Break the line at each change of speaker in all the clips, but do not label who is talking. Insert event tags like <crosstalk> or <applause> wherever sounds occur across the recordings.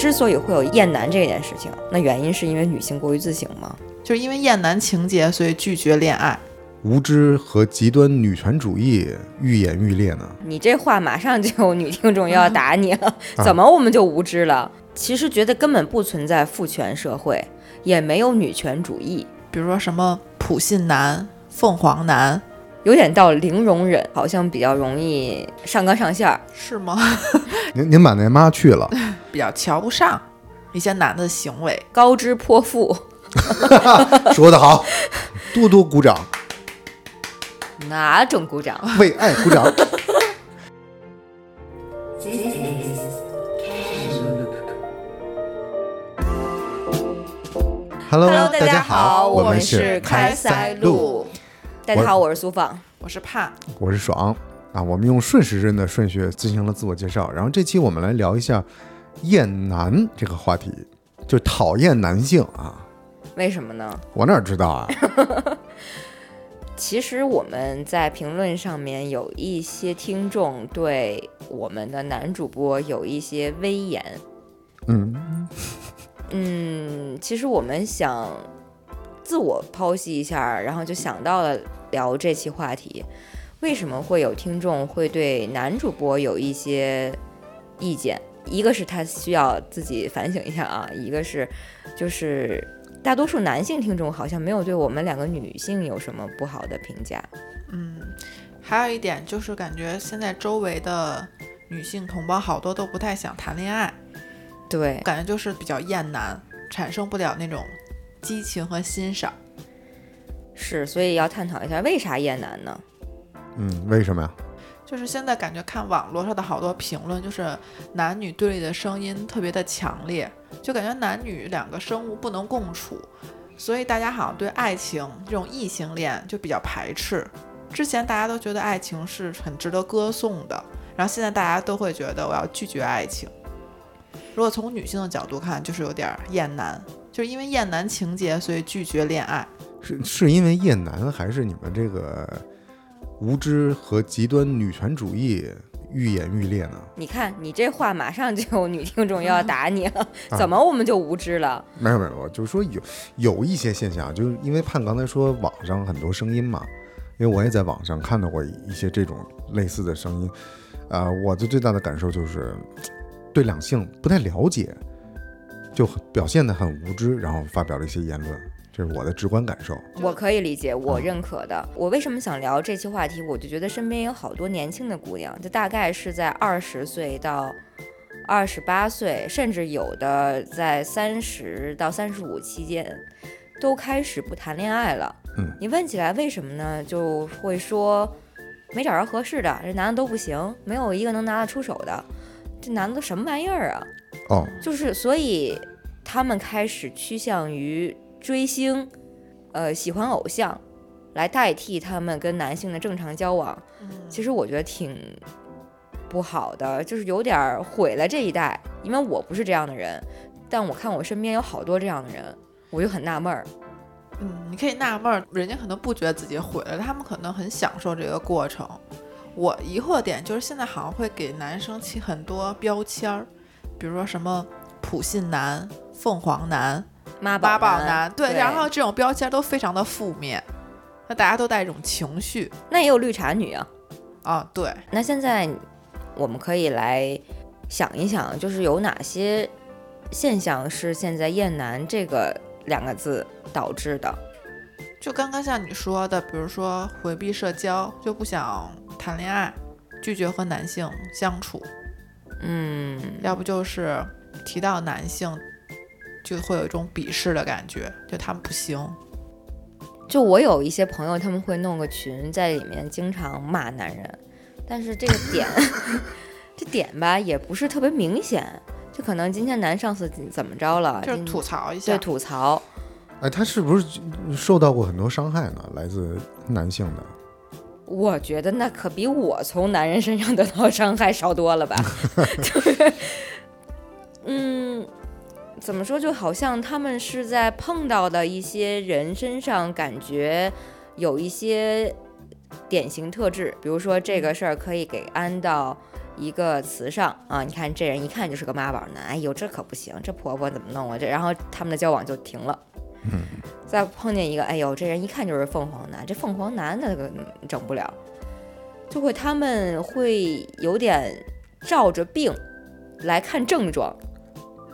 之所以会有厌男这件事情，那原因是因为女性过于自省吗？
就是因为厌男情节，所以拒绝恋爱。
无知和极端女权主义愈演愈烈呢？
你这话马上就有女听众要打你了，<laughs> 怎么我们就无知了？其实觉得根本不存在父权社会，也没有女权主义，
比如说什么普信男、凤凰男，
有点到零容忍，好像比较容易上纲上线儿。
是吗？<laughs>
您您把那妈去了，<laughs>
比较瞧不上一些男的行为。
高知泼妇，<laughs>
说得好，多多鼓掌，
哪种鼓掌？
为爱鼓掌。
Hello，Hello，
大
家
好，
我
们
是
开
塞
路，
露。大家好，我是苏放。
我是怕
我是爽啊。我们用顺时针的顺序进行了自我介绍，然后这期我们来聊一下厌男这个话题，就讨厌男性啊。
为什么呢？
我哪知道啊？<laughs>
其实我们在评论上面有一些听众对我们的男主播有一些威严。
嗯，
嗯，其实我们想自我剖析一下，然后就想到了聊这期话题。为什么会有听众会对男主播有一些意见？一个是他需要自己反省一下啊，一个是就是大多数男性听众好像没有对我们两个女性有什么不好的评价。
嗯，还有一点就是感觉现在周围的女性同胞好多都不太想谈恋爱，
对，
感觉就是比较厌男，产生不了那种激情和欣赏。
是，所以要探讨一下为啥厌男呢？
嗯，为什么呀？
就是现在感觉看网络上的好多评论，就是男女对立的声音特别的强烈，就感觉男女两个生物不能共处，所以大家好像对爱情这种异性恋就比较排斥。之前大家都觉得爱情是很值得歌颂的，然后现在大家都会觉得我要拒绝爱情。如果从女性的角度看，就是有点厌男，就是因为厌男情节，所以拒绝恋爱。
是是因为厌男，还是你们这个无知和极端女权主义愈演愈烈呢？
你看，你这话马上就有女听众要打你了，<laughs>
啊
怎么我们就无知了？
没有没有，我就是说有有一些现象，就是因为盼刚才说网上很多声音嘛，因为我也在网上看到过一些这种类似的声音，啊、我的最大的感受就是 <tsk> 对两性不太了解，就表现得很无知，然后发表了一些言论，这是我的直观感受。
我可以理解，我
嗯
认可的。我为什么想聊这期话题？我就觉得身边有好多年轻的姑娘，就大概是在二十岁到二十八岁，甚至有的在三十到三十五期间，都开始不谈恋爱了。
嗯，
你问起来为什么呢？就会说没找着合适的，这男的都不行，没有一个能拿得出手的，这男的都什么玩意儿啊？
哦，
就是所以他们开始趋向于追星，呃，喜欢偶像，来代替他们跟男性的正常交往。其实我觉得挺不好的，就是有点儿毁了这一代。因为我不是这样的人，但我看我身边有好多这样的人，我就很纳闷儿。
嗯，你可以纳闷儿，人家可能不觉得自己毁了，他们可能很享受这个过程。我疑惑点就是现在好像会给男生起很多标签儿，比如说什么普信男、凤凰男、
妈
八宝
男，
男，对，
对
然后这种标签都非常的负面，那大家都带一种情绪
那也有绿茶女啊。
啊，对，
那现在我们可以来想一想，就是有哪些现象是现在“厌男”这个两个字导致的？
就刚刚像你说的，比如说回避社交，就不想谈恋爱，拒绝和男性相处，
嗯，
要不就是提到男性，就会有一种鄙视的感觉，就他们不行。
就我有一些朋友，他们会弄个群，在里面经常骂男人，但是这个点，<laughs> 这点吧也不是特别明显，就可能今天男上司怎么着了，
就是吐槽一下
对，吐槽，
哎，他是不是受到过很多伤害呢？来自男性的？
我觉得那可比我从男人身上得到伤害少多了吧？就是，嗯，怎么说？就好像他们是在碰到的一些人身上，感觉有一些典型特质，比如说这个事儿可以给安到一个词上啊，你看这人一看就是个妈宝男，哎呦这可不行，这婆婆怎么弄啊？这然后他们的交往就停了。再碰见一个，哎呦这人一看就是凤凰男，这凤凰男那个整不了，就会他们会有点照着病来看症状，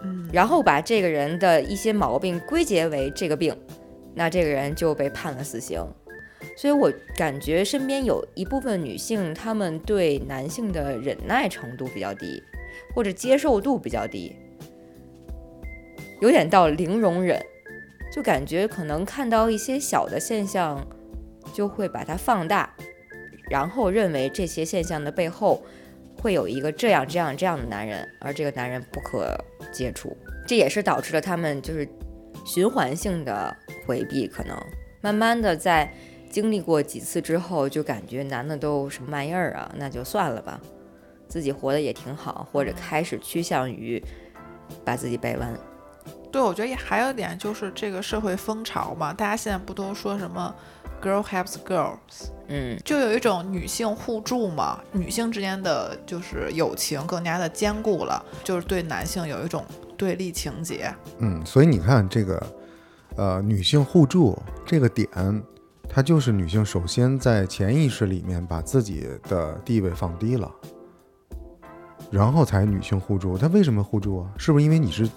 嗯，
然后把这个人的一些毛病归结为这个病，那这个人就被判了死刑。所以我感觉身边有一部分女性，她们对男性的忍耐程度比较低，或者接受度比较低，有点到零容忍，就感觉可能看到一些小的现象，就会把它放大，然后认为这些现象的背后会有一个这样这样这样的男人，而这个男人不可接触，这也是导致了他们就是循环性的回避，可能慢慢的在经历过几次之后，就感觉男的都什么玩意儿啊，那就算了吧，自己活得也挺好，或者开始趋向于把自己掰弯。
对，我觉得也还有一点就是这个社会风潮嘛，大家现在不都说什么 “girl helps girls”，
嗯，
就有一种女性互助嘛，女性之间的就是友情更加的坚固了，就是对男性有一种对立情节。
嗯，所以你看这个，呃，女性互助这个点，它就是女性首先在潜意识里面把自己的地位放低了，然后才女性互助。她为什么互助啊？是不是因为你是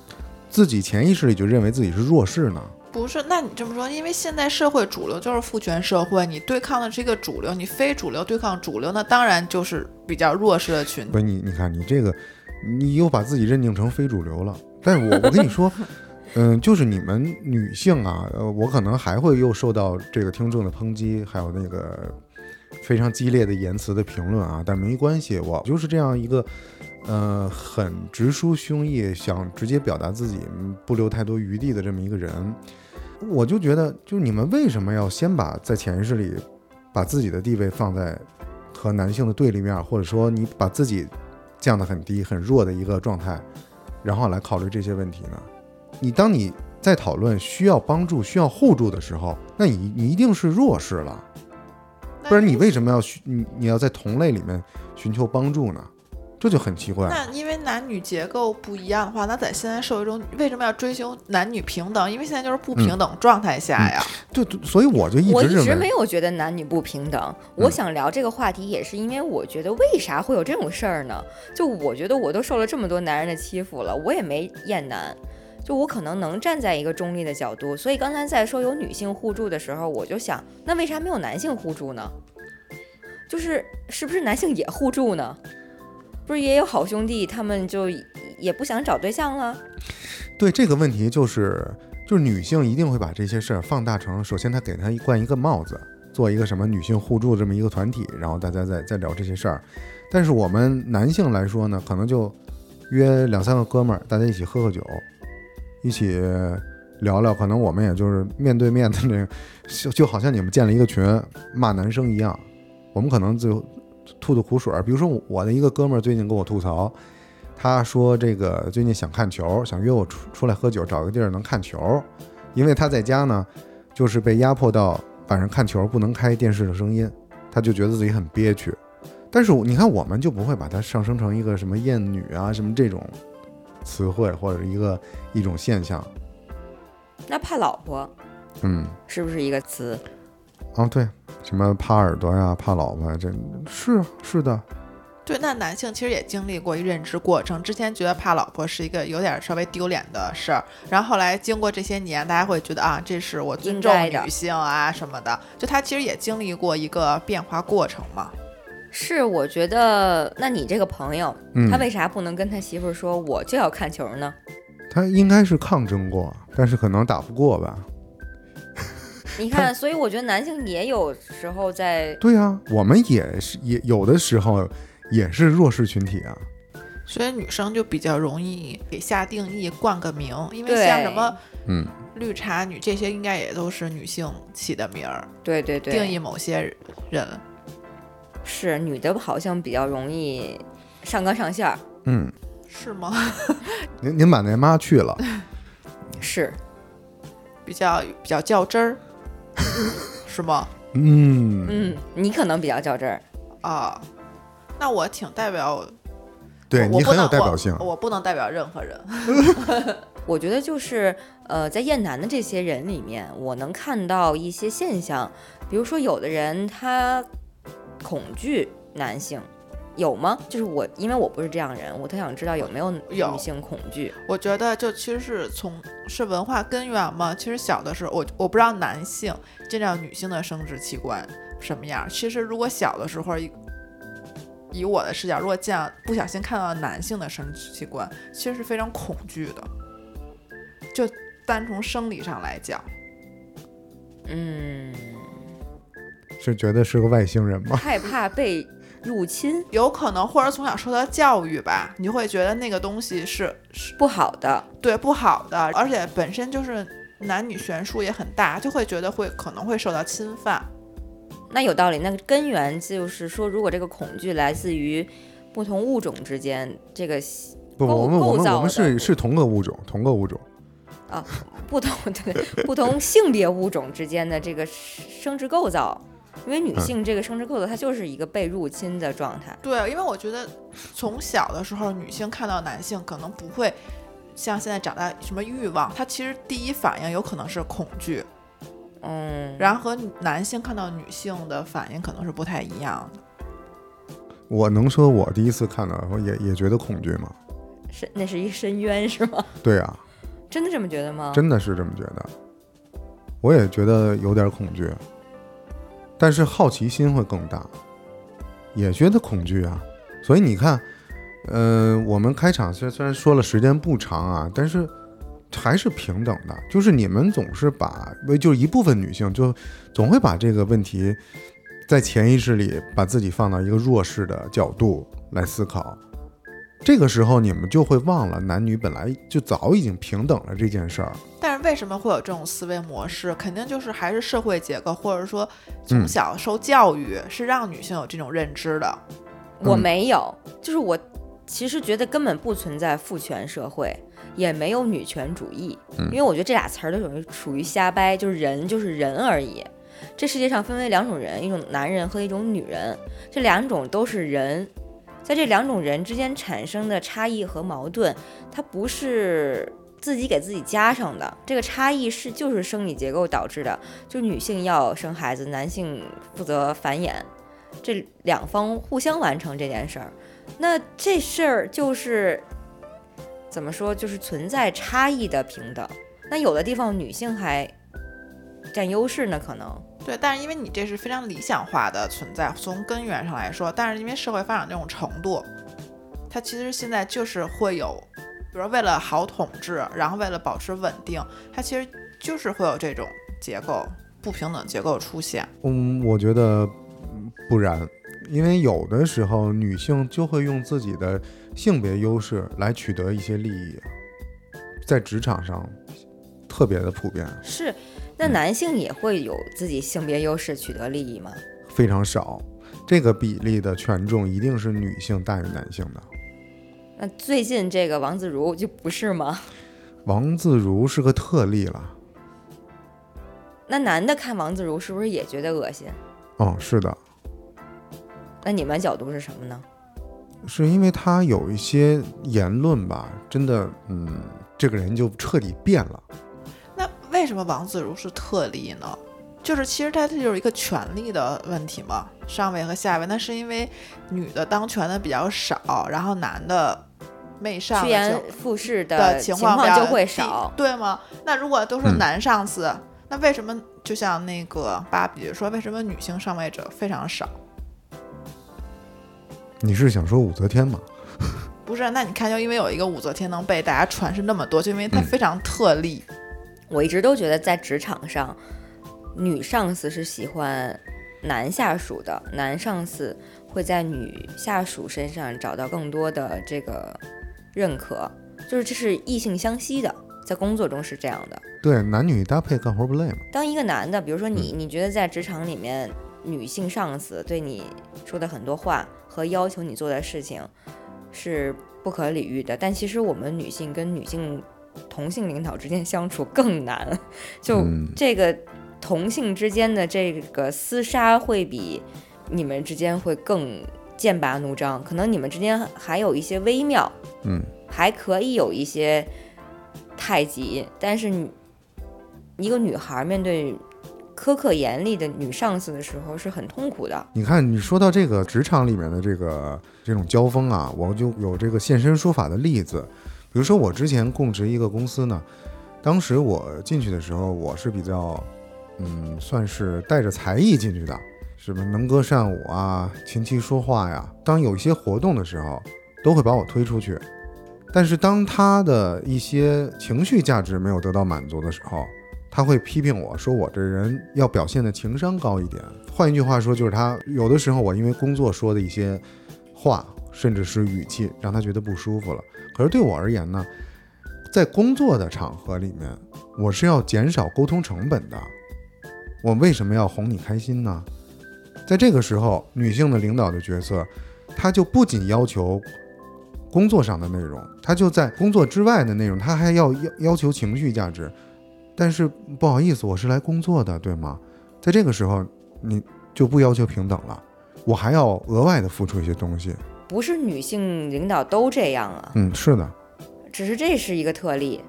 自己潜意识里就认为自己是弱势呢？
不是，那你这么说，因为现在社会主流就是父权社会，你对抗的是一个主流，你非主流对抗主流，那当然就是比较弱势的群体。
不是你，你看你这个，你又把自己认定成非主流了。但是我我跟你说，嗯，就是你们女性啊，呃，我可能还会又受到这个听众的抨击，还有那个非常激烈的言辞的评论啊。但没关系，我就是这样一个，呃，很直抒胸臆，想直接表达自己，不留太多余地的这么一个人。我就觉得，就你们为什么要先把在潜意识里把自己的地位放在和男性的对立面，或者说你把自己降得很低、很弱的一个状态，然后来考虑这些问题呢？你当你在讨论需要帮助、需要互助的时候，那你你一定是弱势了，不然你为什么要你你要在同类里面寻求帮助呢？这就很奇怪。
那因为男女结构不一样的话，那在现在社会中为什么要追求男女平等？因为现在就是不平等状态下呀。
对，对所以我就一直
我一
直
没有觉得男女不平等。我想聊这个话题，也是因为我觉得为啥会有这种事儿呢？就我觉得我都受了这么多男人的欺负了，我也没厌男。就我可能能站在一个中立的角度，所以刚才在说有女性互助的时候，我就想，那为啥没有男性互助呢？就是是不是男性也互助呢？不是也有好兄弟，他们就也不想找对象了？
对这个问题就是就是女性一定会把这些事儿放大成，首先她给她一冠一个帽子，做一个什么女性互助这么一个团体，然后大家再再聊这些事儿。但是我们男性来说呢，可能就约两三个哥们儿，大家一起喝喝酒，一起聊聊，可能我们也就是面对面的那个，就就好像你们建了一个群骂男生一样，我们可能就吐吐苦水儿。比如说我的一个哥们儿最近跟我吐槽，他说这个最近想看球，想约我出出来喝酒，找个地儿能看球，因为他在家呢，就是被压迫到晚上看球不能开电视的声音，他就觉得自己很憋屈。但是你看，我们就不会把它上升成一个什么厌女啊什么这种词汇或者一个一种现象。
那怕老婆
嗯，
是不是一个词？
啊对，什么怕耳朵呀、怕老婆呀，这是是的，
对，那男性其实也经历过一认知过程，之前觉得怕老婆是一个有点稍微丢脸的事儿，然后后来经过这些年，大家会觉得啊，这是我尊重女性啊什么的，就他其实也经历过一个变化过程嘛。
是，我觉得，那你这个朋友，
嗯
他为啥不能跟他媳妇儿说，我就要看球呢？
他应该是抗争过，但是可能打不过吧。
你看，所以我觉得男性也有时候在，
对啊、我们也是也有的时候也是弱势群体啊。
所以女生就比较容易给下定义、冠个名，因为像什么
嗯，
绿茶女这些，应该也都是女性起的名儿，
对对对，
定义某些人。
是女的好像比较容易上纲上线儿，
嗯，
是吗？
您您把那妈去了，
是
比较比较较真儿，<laughs> 是吗？
嗯，
嗯，你可能比较较真儿。
啊、那我挺代表，
对你很有
我不能
代表性
我，我不能代表任何人。<laughs>
我觉得就是呃，在燕南的这些人里面，我能看到一些现象，比如说有的人他恐惧男性，有吗？就是我，因为我不是这样人，我特想知道有没有
有
女性恐惧。
我觉得就其实是从是文化根源嘛。其实小的时候，我我不知道男性见到女性的生殖器官什么样。其实如果小的时候以以我的视角，如果见到不小心看到男性的生殖器官，其实是非常恐惧的。就单从生理上来讲，
嗯，
是觉得是个外星人吗？
害怕被入侵，
有可能或者从小受到教育吧，你会觉得那个东西是是
不好的。
对不好的，而且本身就是男女悬殊也很大，就会觉得会可能会受到侵犯。
那有道理，那个根源就是说，如果这个恐惧来自于不同物种之间，这个
不，
构
我们我们我们是是同个物种，同个物种。
啊不同 <laughs> 对不同性别物种之间的这个生殖构造，因为女
嗯
性这个生殖构造它就是一个被入侵的状态。
对，因为我觉得从小的时候，女性看到男性可能不会像现在长大什么欲望，她其实第一反应有可能是恐惧，
嗯，
然后和男性看到女性的反应可能是不太一样的。
我能说我第一次看到也也觉得恐惧吗？
是那是一深渊是吗？
对啊，
真的这么觉得吗？
真的是这么觉得。我也觉得有点恐惧，但是好奇心会更大，也觉得恐惧啊。所以你看，呃、我们开场虽虽然说了时间不长啊，但是还是平等的。就是你们总是把，就一部分女性就总会把这个问题在潜意识里把自己放到一个弱势的角度来思考。这个时候，你们就会忘了男女本来就早已经平等了这件事儿。
但是为什么会有这种思维模式？肯定就是还是社会结构，或者说
嗯
从小受教育是让女性有这种认知的。
我
嗯
没有，就是我其实觉得根本不存在父权社会，也没有女权主义，
嗯
因为我觉得这俩词儿都属于属于瞎掰，就是人就是人而已。这世界上分为两种人，一种男人和一种女人，这两种都是人，在这两种人之间产生的差异和矛盾，它不是自己给自己加上的，这个差异是就是生理结构导致的，就女性要生孩子，男性负责繁衍，这两方互相完成这件事儿，那这事儿就是怎么说，就是存在差异的平等。那有的地方女性还占优势呢，可能
对，但是因为你这是非常理想化的存在，从根源上来说，但是因为社会发展这种程度，它其实现在就是会有，比如说为了好统治，然后为了保持稳定，它其实就是会有这种结构不平等结构出现。
嗯，我觉得嗯不然，因为有的时候女性就会用自己的性别优势来取得一些利益，在职场上特别的普遍，
是。那男性也会有自己性别优势取得利益吗？
非常少。这个比例的权重一定是女性大于男性的。
那最近这个王自如就不是吗？<laughs>
王自如是个特例了。
那男的看王自如是不是也觉得恶心？
哦，是的，
那你们角度是什么呢？
是因为他有一些言论吧，真的，嗯，这个人就彻底变了。
那为什么王自如是特例呢？就是其实他这就是一个权力的问题嘛，上位和下位。那是因为女的当权的比较少，然后男的媚上
趋炎
就
附势
的
情
况
就会少。
对吗？那如果都是
嗯
男上司，那为什么就像那个芭比说，为什么女性上位者非常少？
你是想说武则天吗？<laughs>
不是，那你看，就因为有一个武则天能被大家传世那么多，就因为她
嗯
非常特例。
我一直都觉得在职场上，女上司是喜欢男下属的，男上司会在女下属身上找到更多的这个认可，就是这是异性相吸的，在工作中是这样的。
对，男女搭配干活不累嘛。
当一个男的，比如说你，你觉得在职场里面，女性上司对你说的很多话和要求你做的事情是不可理喻的，但其实我们女性跟女性同性领导之间相处更难，<laughs> 就
嗯
这个同性之间的这个厮杀会比你们之间会更剑拔弩张，可能你们之间还有一些微妙，
嗯，
还可以有一些太极，但是你一个女孩面对苛刻严厉的女上司的时候是很痛苦的。
你看，你说到这个职场里面的这个这种交锋啊，我就有这个现身说法的例子。比如说，我之前供职一个公司呢，当时我进去的时候，我是比较，嗯，算是带着才艺进去的，什么能歌善舞啊，琴棋书画呀。当有一些活动的时候，都会把我推出去。但是当他的一些情绪价值没有得到满足的时候，他会批评我说我这人要表现的情商高一点。换一句话说，就是他有的时候我因为工作说的一些话，甚至是语气，让他觉得不舒服了。可是对我而言呢，在工作的场合里面，我是要减少沟通成本的。我为什么要哄你开心呢？在这个时候，女性的领导的角色，她就不仅要求工作上的内容，她就在工作之外的内容，她还要要要求情绪价值。但是不好意思，我是来工作的，对吗？在这个时候，你就不要求平等了，我还要额外的付出一些东西。
不是女性领导都这样啊，
嗯，是的，
只是这是一个特例。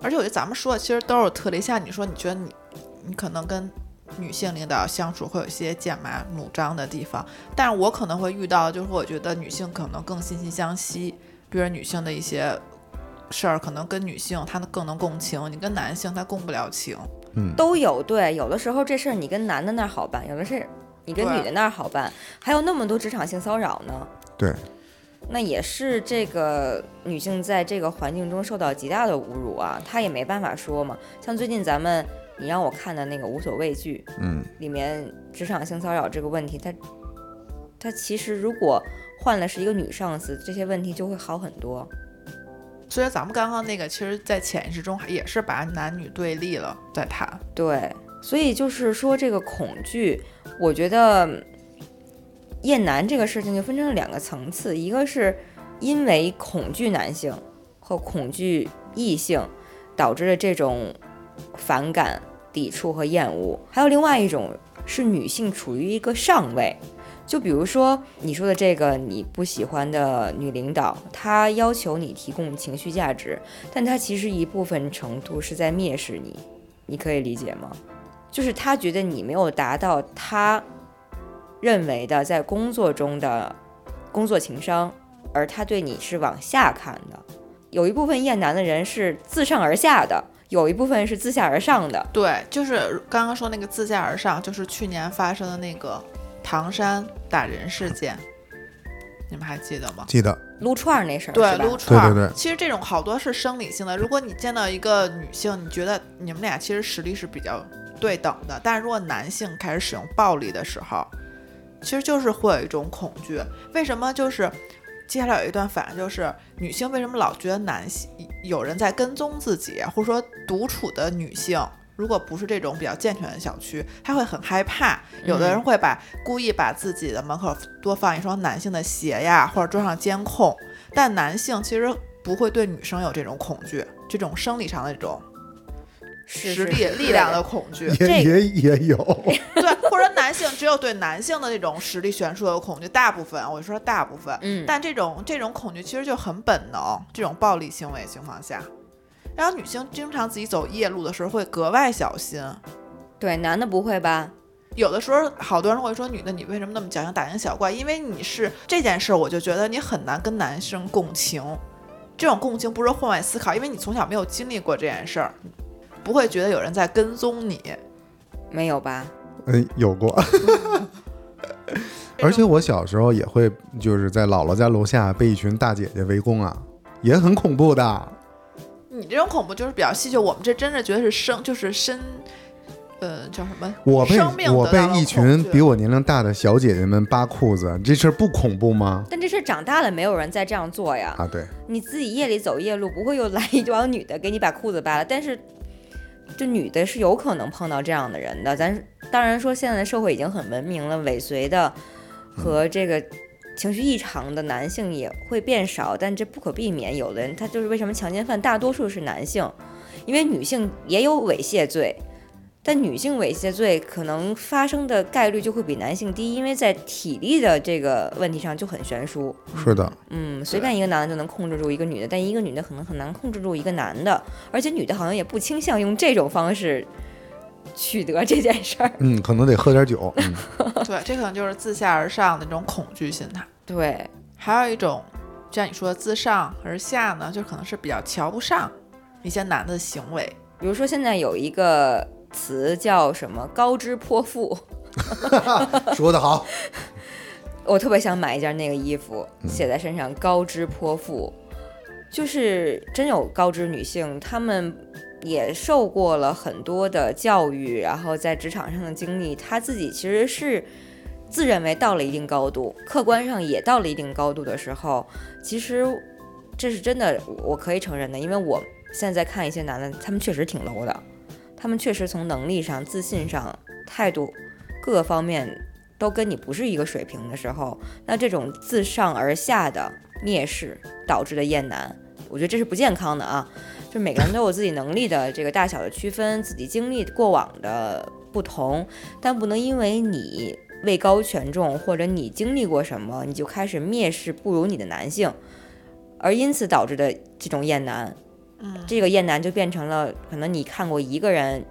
而且我觉得咱们说的其实都是特例。像你说，你觉得你你可能跟女性领导相处会有一些剑拔弩张的地方，但是我可能会遇到，就是我觉得女性可能更惺惺相惜，比如女性的一些事儿，可能跟女性她更能共情，你跟男性他共不了情。
嗯，
都有对，有的时候这事儿你跟男的那儿好办，有的是你跟女的那儿好办，还有那么多职场性骚扰呢。
对，
那也是这个女性在这个环境中受到极大的侮辱啊，她也没办法说嘛。像最近咱们你让我看的那个无所畏惧
嗯，
里面职场性骚扰这个问题，它它其实如果换了是一个女上司，这些问题就会好很多。
虽然咱们刚刚那个，其实，在潜意识中也是把男女对立了，在谈。
对，所以就是说这个恐惧，我觉得厌男这个事情就分成了两个层次，一个是因为恐惧男性和恐惧异性导致的这种反感、抵触和厌恶，还有另外一种是女性处于一个上位。就比如说你说的这个你不喜欢的女领导，她要求你提供情绪价值，但她其实一部分程度是在蔑视你，你可以理解吗？就是他觉得你没有达到他认为的在工作中的工作情商，而他对你是往下看的。有一部分厌男的人是自上而下的，有一部分是自下而上的。
对，就是刚刚说那个自下而上，就是去年发生的那个唐山打人事件，你们还记得吗？
记得，
撸串儿那事儿
对撸串儿。
对对对
其实这种好多是生理性的。如果你见到一个女性，你觉得你们俩其实实力是比较对等的，但是如果男性开始使用暴力的时候，其实就是会有一种恐惧。为什么？就是接下来有一段反应，就是女性为什么老觉得男性有人在跟踪自己，或者说独处的女性。如果不是这种比较健全的小区，她会很害怕。有的人会把、故意把自己的门口多放一双男性的鞋呀，或者装上监控。但男性其实不会对女生有这种恐惧，这种生理上的这种实力
是是是
力量的恐惧，
这
也也也有，<laughs>
对，或者男性只有对男性的那种实力悬殊的恐惧，大部分我说大部分，
嗯，
但这种这种恐惧其实就很本能，这种暴力行为情况下，然后女性经常自己走夜路的时候会格外小心。
对男的不会吧？
有的时候，好多人会说：“女的，你为什么那么矫情，大惊小怪？因为你是这件事儿，我就觉得你很难跟男生共情。这种共情不是换位思考，因为你从小没有经历过这件事儿，不会觉得有人在跟踪你。
没有吧？
嗯，有过。<laughs> 而且我小时候也会，就是在姥姥家楼下被一群大姐姐围攻啊，也很恐怖的。
你这种恐怖就是比较戏谑，我们这真的觉得是生，就是身，呃，叫什么？
我被我被一群比我年龄大的小姐姐们扒裤子，这事儿不恐怖吗？
但这事儿长大了，没有人再这样做呀。
啊，对，
你自己夜里走夜路，不会又来一帮女的给你把裤子扒了。但是，这女的是有可能碰到这样的人的。咱当然说，现在的社会已经很文明了，尾随的和这个情绪异常的男性也会变少，但这不可避免。有的人他就是为什么强奸犯大多数是男性，因为女性也有猥亵罪，但女性猥亵罪可能发生的概率就会比男性低，因为在体力的这个问题上就很悬殊。
是的，
嗯，随便一个男的就能控制住一个女的，但一个女的可能很难控制住一个男的，而且女的好像也不倾向用这种方式取得这件事儿。
嗯，可能得喝点酒。嗯，<laughs>
对，这可能就是自下而上的那种恐惧心态。
对，
还有一种，就像你说的自上而下呢，就可能是比较瞧不上一些男的行为。
比如说现在有一个词叫什么“高知泼妇。<laughs>
说得好。<laughs> ”，
我特别想买一件那个衣服，写在身上“高知泼妇”，就是真有高知女性，她们也受过了很多的教育，然后在职场上的经历，她自己其实是自认为到了一定高度，客观上也到了一定高度的时候，其实这是真的，我可以承认的，因为我现在看一些男的，他们确实挺 low 的，他们确实从能力上、自信上、态度各方面都跟你不是一个水平的时候，那这种自上而下的蔑视导致的厌男，我觉得这是不健康的啊。就每个人都有自己能力的这个大小的区分，自己经历过往的不同，但不能因为你位高权重或者你经历过什么，你就开始蔑视不如你的男性，而因此导致的这种厌男。
嗯，
这个厌男就变成了，可能你看过一个人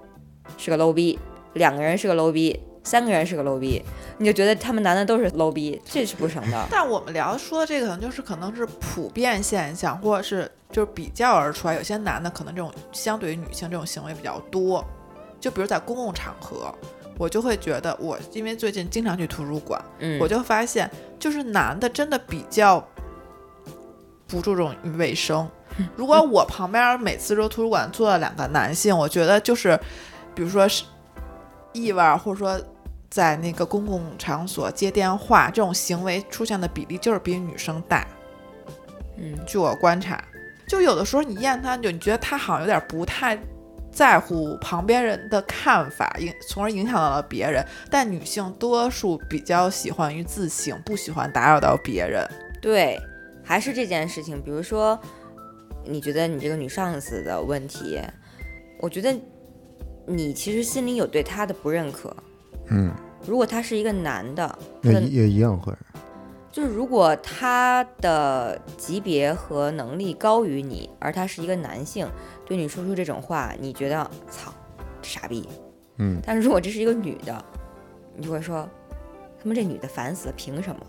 是个 low 逼，两个人是个 low 逼，三个人是个 low 逼，你就觉得他们男的都是 low 逼，这是不成的。<laughs>
但我们聊说的这个，可能就是可能是普遍现象，或者是就是比较而出来。有些男的可能这种相对于女性这种行为比较多，就比如在公共场合，我就会觉得我因为最近经常去图书馆，
嗯，
我就发现就是男的真的比较不注重于卫生。<laughs> 如果我旁边每次说图书馆坐了两个男性，我觉得就是，比如说是意味，或者说在那个公共场所接电话这种行为出现的比例就是比女生大。
嗯，
据我观察，就有的时候你验他，就你觉得他好像有点不太在乎旁边人的看法，影从而影响到了别人。但女性多数比较喜欢于自省，不喜欢打扰到别人。
对，还是这件事情，比如说，你觉得你这个女上司的问题，我觉得你其实心里有对她的不认可。
嗯，
如果他是一个男的，
也
那
也一样会。
就是如果他的级别和能力高于你，而他是一个男性，对你说出这种话，你觉得操，傻逼。
嗯，
但是如果这是一个女的，你就会说，他们这女的烦死了，凭什么？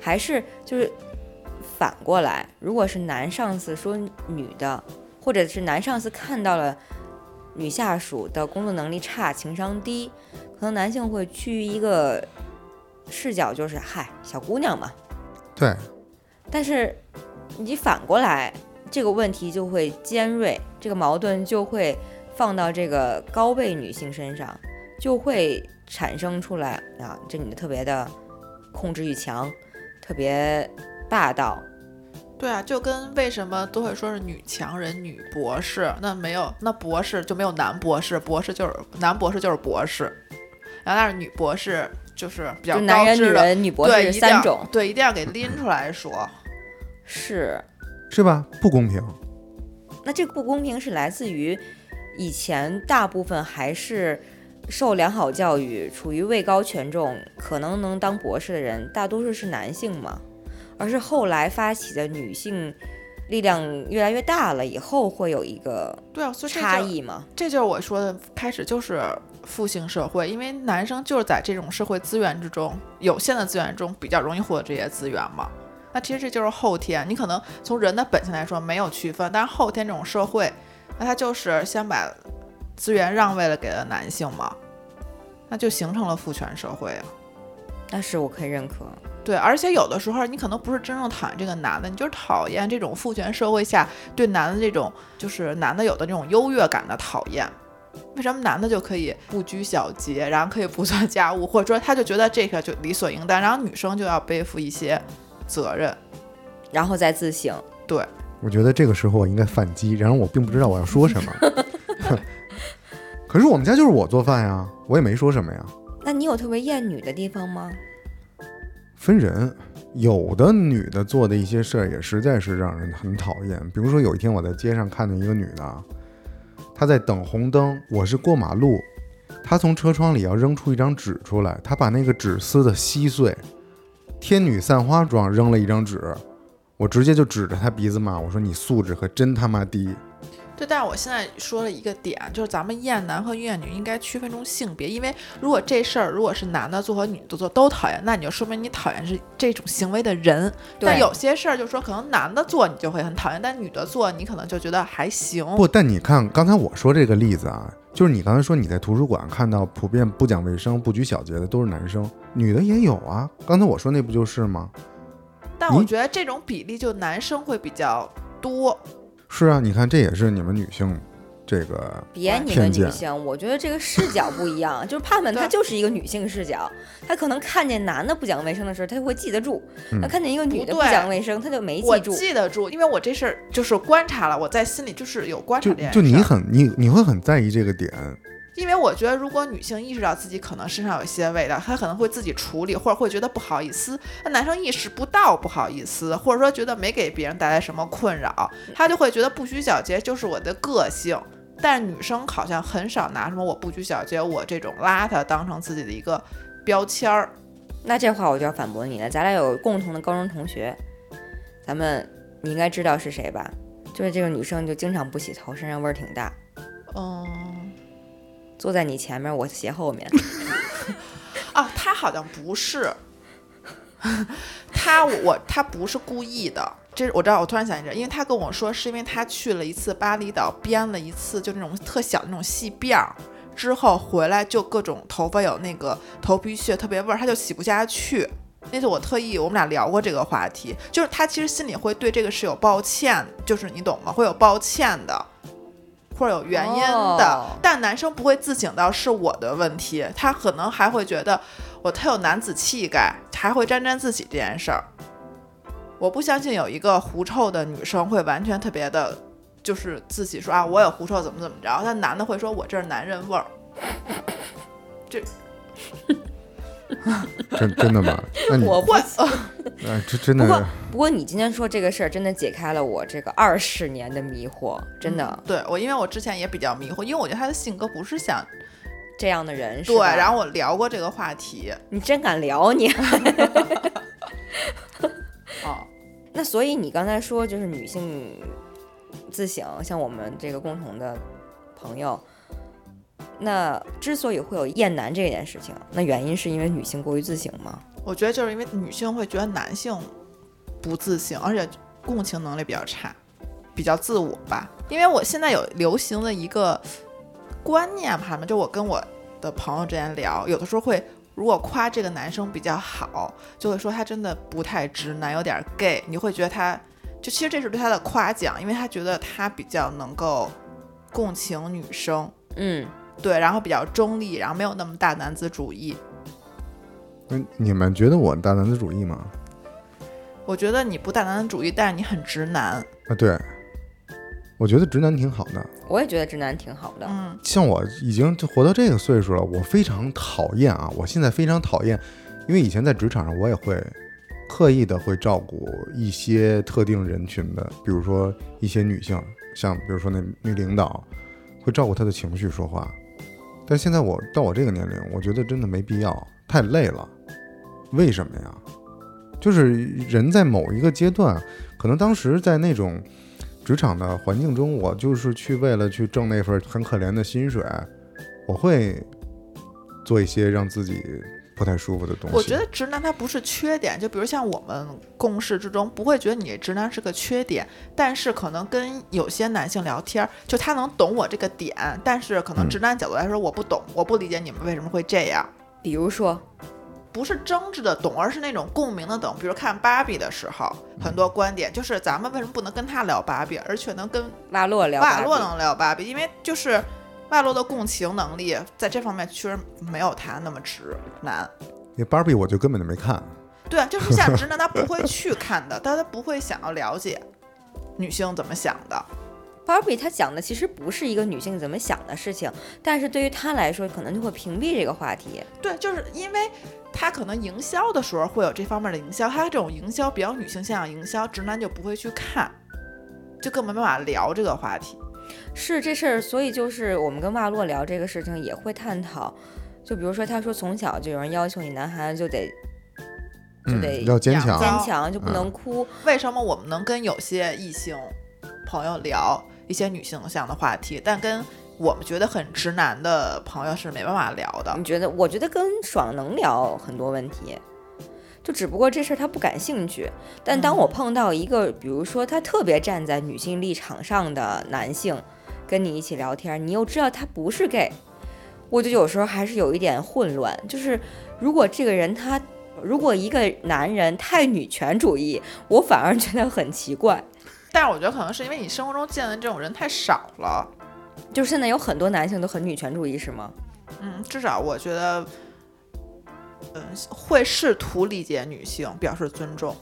还是就是反过来，如果是男上司说女的，或者是男上司看到了女下属的工作能力差、情商低，可能男性会趋于一个视角，就是嗨，小姑娘嘛。
对，
但是你反过来，这个问题就会尖锐，这个矛盾就会放到这个高位女性身上，就会产生出来啊，这女的特别的控制欲强，特别霸道。
对啊，就跟为什么都会说是女强人、女博士，那没有那博士就没有男博士，博士就是男博士就是博士，然后但是女博士就是比较
就男人、
高知的，
女人、女博
对，
士三种，
对，一定要给拎出来说。
是。
是吧？不公平。
那这个不公平是来自于以前大部分还是受良好教育、处于位高权重、可能能当博士的人，大多数是男性嘛，而是后来发起的女性力量越来越大了以后，会有一个
对啊，所以
差异嘛。
这就是我说的，开始就是父性社会，因为男生就是在这种社会资源之中，有限的资源中比较容易获得这些资源嘛。那其实这就是后天，你可能从人的本性来说没有区分，但是后天这种社会，那他就是先把资源让位了给了男性嘛，那就形成了父权社会啊。
但是我可以认可，
对，而且有的时候你可能不是真正讨厌这个男的，你就是讨厌这种父权社会下对男的这种就是男的有的这种优越感的讨厌。为什么男的就可以不拘小节，然后可以不做家务，或者说他就觉得这个就理所应当，然后女生就要背负一些责任？
然后再自省。
对，
我觉得这个时候我应该反击，然而我并不知道我要说什么。<laughs> 可是我们家就是我做饭呀，我也没说什么呀。<laughs>
那你有特别厌女的地方吗？
分人，有的女的做的一些事儿也实在是让人很讨厌。比如说有一天我在街上看见一个女的，她在等红灯，我是过马路，她从车窗里要扔出一张纸出来，她把那个纸撕的稀碎，天女散花状扔了一张纸，我直接就指着她鼻子骂，我说你素质可真他妈低。
对，但是我现在说了一个点，就是咱们厌男和厌女应该区分出性别，因为如果这事儿如果是男的做和女的做都讨厌，那你就说明你讨厌是这种行为的人。但有些事儿就是说可能男的做你就会很讨厌，但女的做你可能就觉得还行。
不，但你看刚才我说这个例子啊，就是你刚才说你在图书馆看到普遍不讲卫生、不拘小节的都是男生，女的也有啊。刚才我说那不就是吗？
但我觉得这种比例就男生会比较多。
是啊，你看这也是你们女性这个
别你们女性，我觉得这个视角不一样。就是盼盼她就是一个女性视角，她可能看见男的不讲卫生的时候，她就会记得住；
嗯
她看见一个女的不讲卫生，她就没记住。
记得住，因为我这事儿就是观察了，我在心里就是有观察
就
这件事。
就你很你你会很在意这个点，
因为我觉得，如果女性意识到自己可能身上有一些味道，她可能会自己处理，或者会觉得不好意思。那男生意识不到不好意思，或者说觉得没给别人带来什么困扰，他就会觉得不拘小节就是我的个性。但是女生好像很少拿什么我不拘小节，我这种邋遢当成自己的一个标签儿。
那这话我就要反驳你了。咱俩有共同的高中同学，咱们你应该知道是谁吧？就是这个女生就经常不洗头，身上味儿挺大，
嗯，
坐在你前面，我斜后面。<laughs>
啊，他好像不是，他我他不是故意的。这我知道，我突然想起来，因为他跟我说，是因为他去了一次巴厘岛，编了一次就那种特小的那种细辫儿，之后回来就各种头发有那个头皮屑，特别味儿，他就洗不下去。那次我特意我们俩聊过这个话题，就是他其实心里会对这个是有抱歉，就是你懂吗？会有抱歉的，或者有原因的，
哦
但男生不会自省到是我的问题，他可能还会觉得我特有男子气概，还会沾沾自喜这件事儿。我不相信有一个狐臭的女生会完全特别的，就是自己说啊，我有狐臭怎么怎么着，但男的会说我这是男人味儿。<laughs> <laughs>
真真的吗？<laughs> 那你
我不
会，<laughs>
哎，这真的
不过不过你今天说这个事儿，真的解开了我这个二十年的迷惑，真的、
对我，因为我之前也比较迷惑，因为我觉得他的性格不是像
这样的人是
对，然后我聊过这个话题，
你真敢聊你。
哦，
那所以你刚才说就是女性自省，像我们这个共同的朋友，那之所以会有厌男这件事情，那原因是因为女性过于自省吗？
我觉得就是因为女性会觉得男性不自信，而且共情能力比较差，比较自我吧。因为我现在有流行的一个观念吧，就我跟我的朋友之间聊，有的时候会。如果夸这个男生比较好，就会说他真的不太直男，有点 gay。你会觉得他，就其实这是对他的夸奖，因为他觉得他比较能够共情女生，
嗯，
对，然后比较中立，然后没有那么大男子主义。
那你们觉得我大男子主义吗？
我觉得你不大男子主义，但是你很直男。
啊，对，我觉得直男挺好的。
我也觉得直男挺好的。
嗯，
像我已经就活到这个岁数了，我非常讨厌啊！我现在非常讨厌，因为以前在职场上我也会刻意的会照顾一些特定人群的，比如说一些女性，像比如说那女领导，会照顾她的情绪说话。但现在我到我这个年龄，我觉得真的没必要，太累了。为什么呀？就是人在某一个阶段，可能当时在那种职场的环境中，我就是去为了去挣那份很可怜的薪水，我会做一些让自己不太舒服的东西。
我觉得直男他不是缺点，就比如像我们共事之中，不会觉得你直男是个缺点，但是可能跟有些男性聊天儿，就他能懂我这个点，但是可能
嗯
直男角度来说我不懂，我不理解你们为什么会这样。
比如说，
不是争执的懂，而是那种共鸣的懂。比如看芭比的时候，很多观点就是咱们为什么不能跟他聊芭比，而却能跟
瓦洛聊芭比
瓦洛能聊芭比？因为就是瓦洛的共情能力在这方面确实没有他那么直男。
那芭比我就根本就没看，
对啊，就是像直男，他不会去看的，但他不会想要了解女性怎么想的。<laughs>
芭比她讲的其实不是一个女性怎么想的事情，但是对于他来说，可能就会屏蔽这个话题。
对，就是因为他可能营销的时候会有这方面的营销，他这种营销比较女性向的营销，直男就不会去看，就更没办法聊这个话题。
是这事儿，所以就是我们跟瓦洛聊这个事情也会探讨，就比如说他说从小就有人要求你男孩子就得就
嗯
得，
要坚强
坚强，就不能哭。
为什么我们能跟有些异性朋友聊一些女性向的话题，但跟我们觉得很直男的朋友是没办法聊的
你？觉得？我觉得跟爽能聊很多问题，就只不过这事儿他不感兴趣。但当我碰到一个，比如说他特别站在女性立场上的男性，跟你一起聊天，你又知道他不是 gay，我就有时候还是有一点混乱。就是如果这个人他，如果一个男人太女权主义，我反而觉得很奇怪。<laughs>
但是我觉得可能是因为你生活中见的这种人太少了。
就是现在有很多男性都很女权主义，是吗？
嗯，至少我觉得，嗯，会试图理解女性，表示尊重。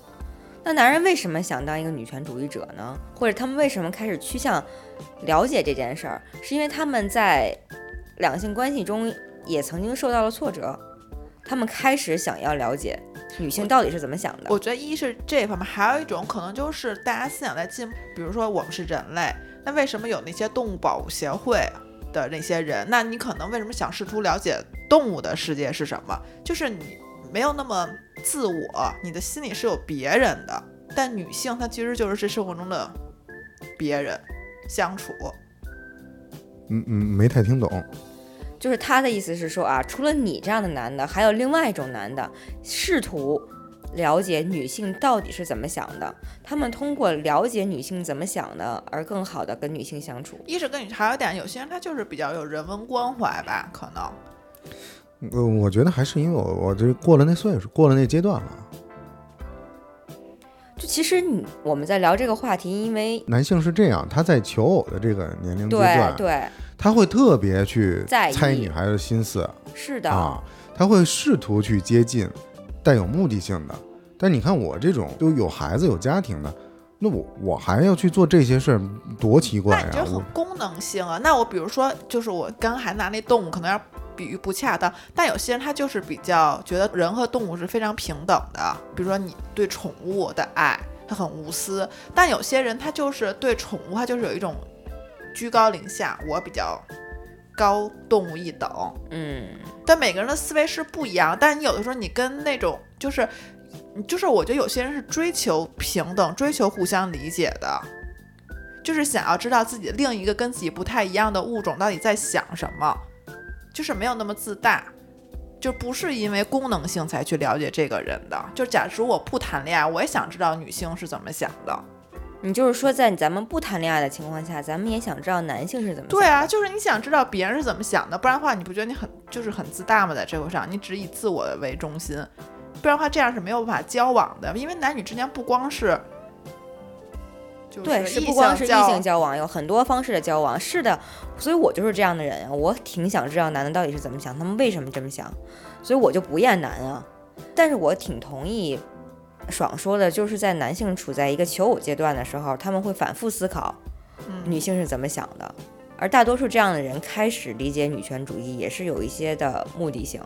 那男人为什么想当一个女权主义者呢？或者他们为什么开始趋向了解这件事儿？是因为他们在两性关系中也曾经受到了挫折，他们开始想要了解女性到底是怎么想的。
我觉得一是这方面，还有一种可能就是大家思想在进步。比如说我们是人类，那为什么有那些动物保护协会的那些人？那你可能为什么想试图了解动物的世界是什么？就是你没有那么自我，你的心里是有别人的。但女性她其实就是这生活中的别人相处。
嗯嗯，没太听懂。
就是他的意思是说啊，除了你这样的男的，还有另外一种男的，试图了解女性到底是怎么想的。他们通过了解女性怎么想的，而更好的跟女性相处。
一是跟你还有点，有些人他就是比较有人文关怀吧，可能。
呃，我觉得还是因为我我这过了那岁数，过了那阶段了。
就其实你我们在聊这个话题，因为
男性是这样，他在求偶的这个年龄阶段，
对
他会特别去猜女孩的心思
是的，
啊，他会试图去接近，带有目的性的。但你看我这种就有孩子有家庭的，那我我还要去做这些事儿，多奇怪
那你这！
啊我
很功能性啊。那我比如说，就是我刚还拿那动物，可能要比喻不恰当，但有些人他就是比较觉得人和动物是非常平等的。比如说你对宠物的爱，他很无私；但有些人他就是对宠物，他就是有一种居高临下，我比较高动物一等。
嗯，
但每个人的思维是不一样，但是你有的时候你跟那种就是，就是我觉得有些人是追求平等、追求互相理解的，就是想要知道自己另一个跟自己不太一样的物种到底在想什么，就是没有那么自大，就不是因为功能性才去了解这个人的。就假如我不谈恋爱，我也想知道女性是怎么想的。
你就是说在咱们不谈恋爱的情况下，咱们也想知道男性是怎么想的
对啊，就是你想知道别人是怎么想的，不然的话，你不觉得你很就是很自大吗？在这个上，你只以自我为中心，不然的话，这样是没有办法交往的。因为男女之间不光是，就是
对，是不光是异
性交
性交往，有很多方式的交往。是的，所以我就是这样的人啊，我挺想知道男的到底是怎么想，他们为什么这么想，所以我就不厌男啊。但是我挺同意爽说的，就是在男性处在一个求偶阶段的时候，他们会反复思考
嗯
女性是怎么想的，而大多数这样的人开始理解女权主义，也是有一些的目的性。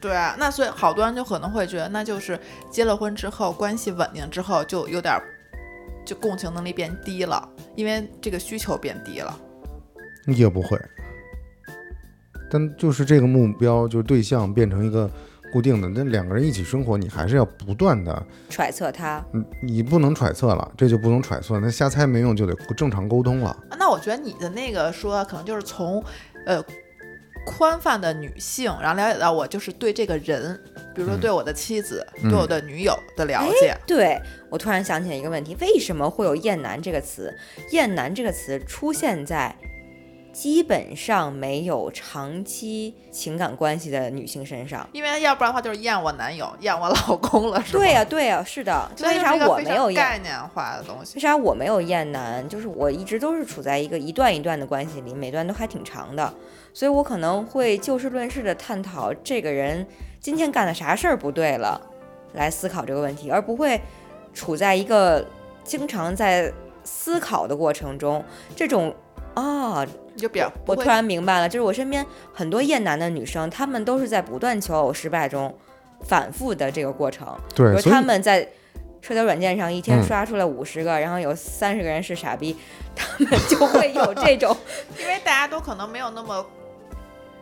对啊，那所以好多人就可能会觉得，那就是结了婚之后，关系稳定之后，就有点儿就共情能力变低了，因为这个需求变低了。
也不会，但就是这个目标，就是对象变成一个固定的，那两个人一起生活，你还是要不断的，
揣测他，
嗯，你不能揣测了，这就不能揣测，那瞎猜没用，就得正常沟通了。
那我觉得你的那个说，可能就是从呃宽泛的女性，然后了解到我就是对这个人，比如说
嗯
对我的妻子、
嗯
对我的女友的了解。
对我突然想起来一个问题：为什么会有“厌男”这个词？“厌男”这个词出现在基本上没有长期情感关系的女性身上。
因为要不然的话就是厌我男友、厌我老公了，是吧？
对呀、对呀、是的。
所以
为啥我没有厌？
概念化的东西
为。啥我没有厌男？就是我一直都是处在一个一段一段的关系里，每段都还挺长的，所以我可能会就事论事的探讨这个人今天干的啥事儿不对了，来思考这个问题，而不会处在一个经常在思考的过程中。这种啊，
你就比较
我突然明白了，就是我身边很多厌男的女生，她们都是在不断求偶失败中反复的这个过程。比
对，
如
所以
他们在社交软件上一天
嗯
刷出来五十个，然后有三十个人是傻逼，他们就会有这种 <laughs>
因为大家都可能没有那么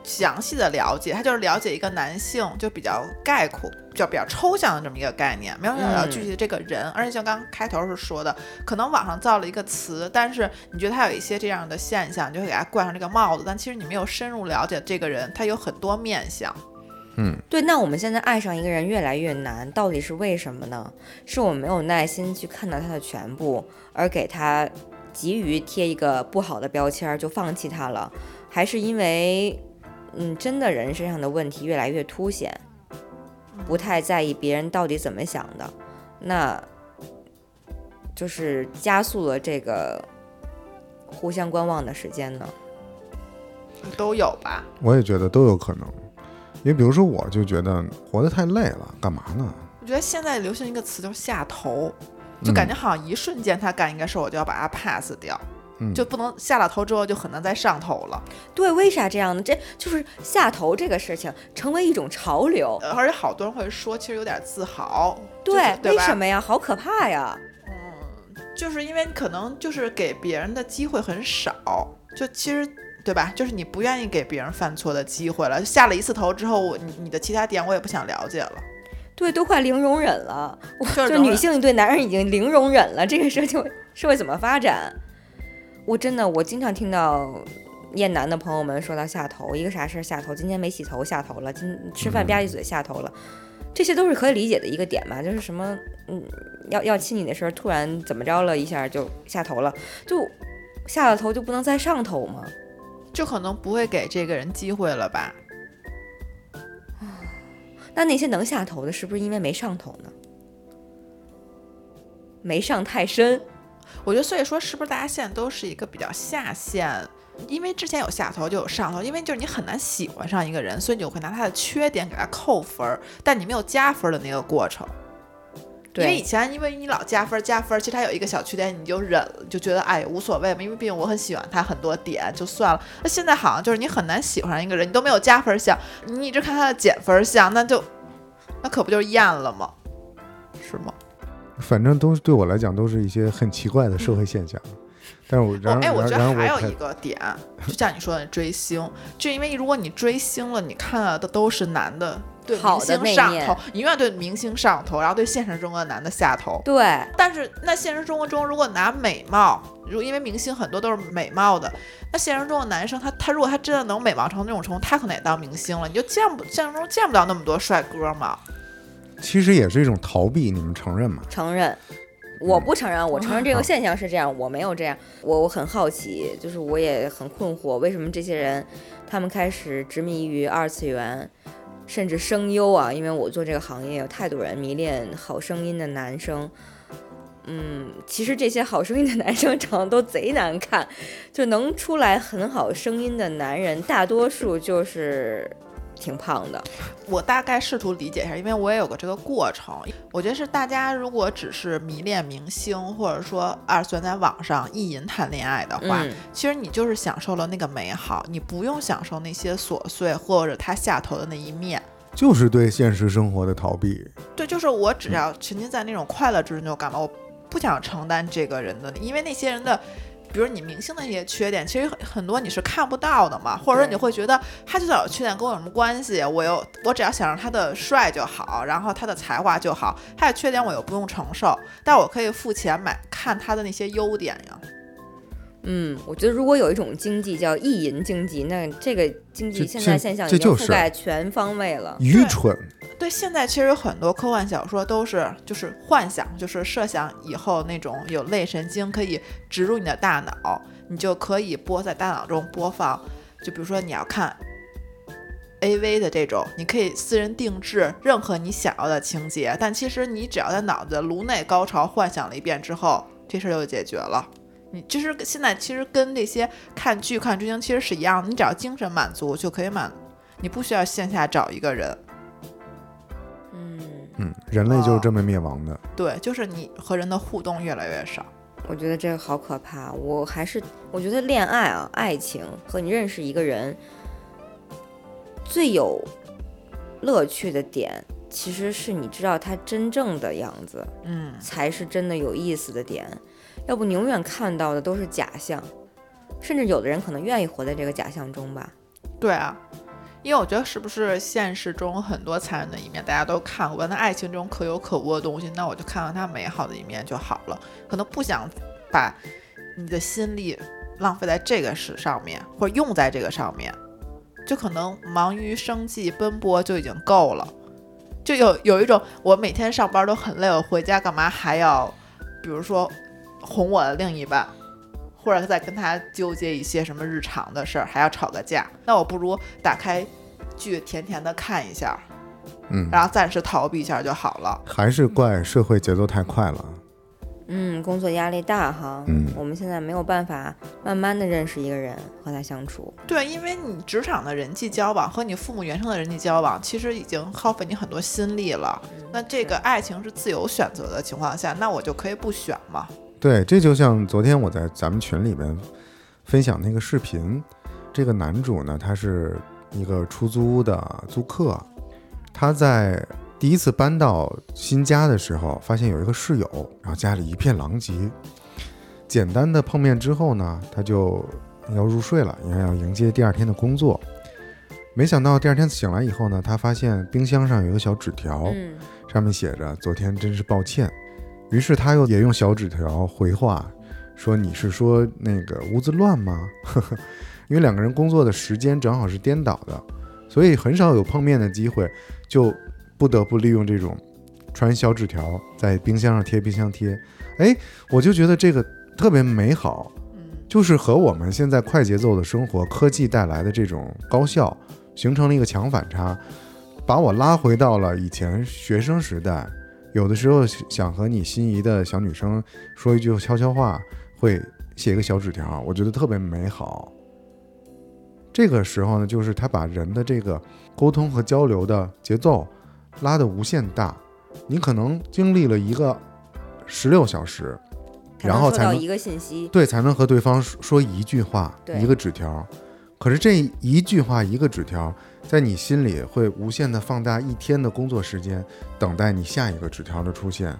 详细的了解，他就是了解一个男性，就比较概括，就比较抽象的这么一个概念，没有了解
嗯
具体的这个人。而且像刚刚开头是说的，可能网上造了一个词，但是你觉得他有一些这样的现象，你就会给他冠上这个帽子，但其实你没有深入了解这个人，他有很多面相。
嗯对，那我们现在爱上一个人越来越难，到底是为什么呢？是我们没有耐心去看到他的全部，而给他急于贴一个不好的标签儿就放弃他了，还是因为，嗯，真的人身上的问题越来越凸显，不太在意别人到底怎么想的，那就是加速了这个互相观望的时间呢？
都有吧？
我也觉得都有可能。因为比如说，我就觉得活得太累了，干嘛呢？
我觉得现在流行一个词叫下头，就感觉好像一瞬间他干一个事儿，我就要把他 pass 掉，
嗯
就不能下了头之后就很难再上头了。
对，为啥这样呢？这就是下头这个事情成为一种潮流。
呃而且好多人会说，其实有点自豪。
对，
就是对
为什么呀？好可怕呀！
嗯就是因为你可能就是给别人的机会很少，就其实对吧？就是你不愿意给别人犯错的机会了。下了一次头之后，我你你的其他点我也不想了解了。
对，都快零容忍了。我就女性对男人已经零容忍了，这个社会社会怎么发展？我真的，我经常听到厌男的朋友们说到下头，一个啥事儿下头，今天没洗头下头了，今吃饭吧唧嘴下头了，这些都是可以理解的一个点嘛？就是什么，嗯，要要亲你的时候突然怎么着了一下就下头了，就下了头就不能再上头吗？
就可能不会给这个人机会了吧？
那那些能下头的，是不是因为没上头呢？没上太深，
我觉得，所以说，是不是大家现在都是一个比较下限？因为之前有下头就有上头，因为就是你很难喜欢上一个人，所以你就会拿他的缺点给他扣分儿，但你没有加分儿的那个过程。因为以，前因为你老加分儿加分儿，其实他有一个小缺点你就忍了，就觉得哎无所谓嘛，因为毕竟我很喜欢他很多点就算了。那现在好像就是你很难喜欢上一个人，你都没有加分儿项，你一直看他的减分儿项，那就那可不就是厌了吗？是吗？
反正都是对我来讲都是一些很奇怪的社会现象。但是我然
哦，哎，我觉得还有一个点，就像你说的追星，就因为如果你追星了，你看到的都是男的对明星上头，你永远对明星上头，然后对现实中的男的下头。
对，
但是那现实生活中，如果拿美貌，如因为明星很多都是美貌的，那现实中的男生他他如果他真的能美貌成那种程度，他可能也当明星了，你就见不现实中见不到那么多帅哥嘛。
其实也是一种逃避，你们承认吗？
承认。我不承认，我承认这个现象是这样，我没有这样。我我很好奇，就是我也很困惑，为什么这些人他们开始执迷于二次元，甚至声优啊？因为我做这个行业，有太多人迷恋好声音的男生。嗯，其实这些好声音的男生长得都贼难看，就能出来很好声音的男人，大多数就是挺胖的。
我大概试图理解一下，因为我也有个这个过程。我觉得是大家如果只是迷恋明星，或者说二次元在网上意淫谈恋爱的话，
嗯，
其实你就是享受了那个美好，你不用享受那些琐碎或者他下头的那一面。
就是对现实生活的逃避。
对，就是我只要沉浸在那种快乐之中就干嘛，我不想承担这个人的，因为那些人的。比如你明星的一些缺点，其实很很多你是看不到的嘛，或者说你会觉得他就算有缺点跟我有什么关系？我又我只要想让他的帅就好，然后他的才华就好，他的缺点我又不用承受，但我可以付钱买看他的那些优点呀。
嗯，我觉得如果有一种经济叫意淫经济，那这个经济现在现象已经
是
覆盖全方位了。
愚蠢，
对，现在其实有很多科幻小说都是就是幻想，就是设想以后那种有类神经可以植入你的大脑，你就可以播在大脑中播放。就比如说你要看 A V 的这种，你可以私人定制任何你想要的情节，但其实你只要在脑子颅内高潮幻想了一遍之后，这事儿就解决了。你就是现在其实跟那些看剧、看追星其实是一样的，你只要精神满足就可以满，你不需要线下找一个人。
嗯，
嗯，人类就是这么灭亡的。
对，就是你和人的互动越来越少。
我觉得这个好可怕。我还是我觉得恋爱啊，爱情和你认识一个人最有乐趣的点，其实是你知道他真正的样子，
嗯，
才是真的有意思的点。要不你永远看到的都是假象，甚至有的人可能愿意活在这个假象中吧。
对啊，因为我觉得是不是现实中很多残忍的一面大家都看过，那爱情中可有可无的东西，那我就看到它美好的一面就好了。可能不想把你的心力浪费在这个事上面，或者用在这个上面，就可能忙于生计奔波就已经够了。就有有一种，我每天上班都很累，我回家干嘛还要，比如说哄我的另一半，或者再跟他纠结一些什么日常的事儿，还要吵个架，那我不如打开剧甜甜的看一下，
嗯，
然后暂时逃避一下就好了。
还是怪社会节奏太快了。
嗯，工作压力大哈，
嗯
我们现在没有办法慢慢的认识一个人，和他相处。
对，因为你职场的人际交往和你父母原生的人际交往，其实已经耗费你很多心力了。那这个爱情是自由选择的情况下，那我就可以不选嘛。
对，这就像昨天我在咱们群里面分享那个视频，这个男主呢，他是一个出租屋的租客，他在第一次搬到新家的时候，发现有一个室友，然后家里一片狼藉。简单的碰面之后呢，他就要入睡了，因为要迎接第二天的工作。没想到第二天醒来以后呢，他发现冰箱上有一个小纸条，
嗯，
上面写着“昨天真是抱歉”。于是他又也用小纸条回话说：“你是说那个屋子乱吗？” <laughs> 因为两个人工作的时间正好是颠倒的，所以很少有碰面的机会，就不得不利用这种传小纸条在冰箱上贴冰箱贴。哎，我就觉得这个特别美好，
嗯，
就是和我们现在快节奏的生活、科技带来的这种高效，形成了一个强反差，把我拉回到了以前学生时代。有的时候想和你心仪的小女生说一句悄悄话，会写一个小纸条，我觉得特别美好。这个时候呢，就是他把人的这个沟通和交流的节奏拉得无限大，你可能经历了一个十六小时，然后才能
一个信息。
对，才能和对方说说一句话，一个纸条。可是这一句话，一个纸条，在你心里会无限的放大一天的工作时间，等待你下一个纸条的出现。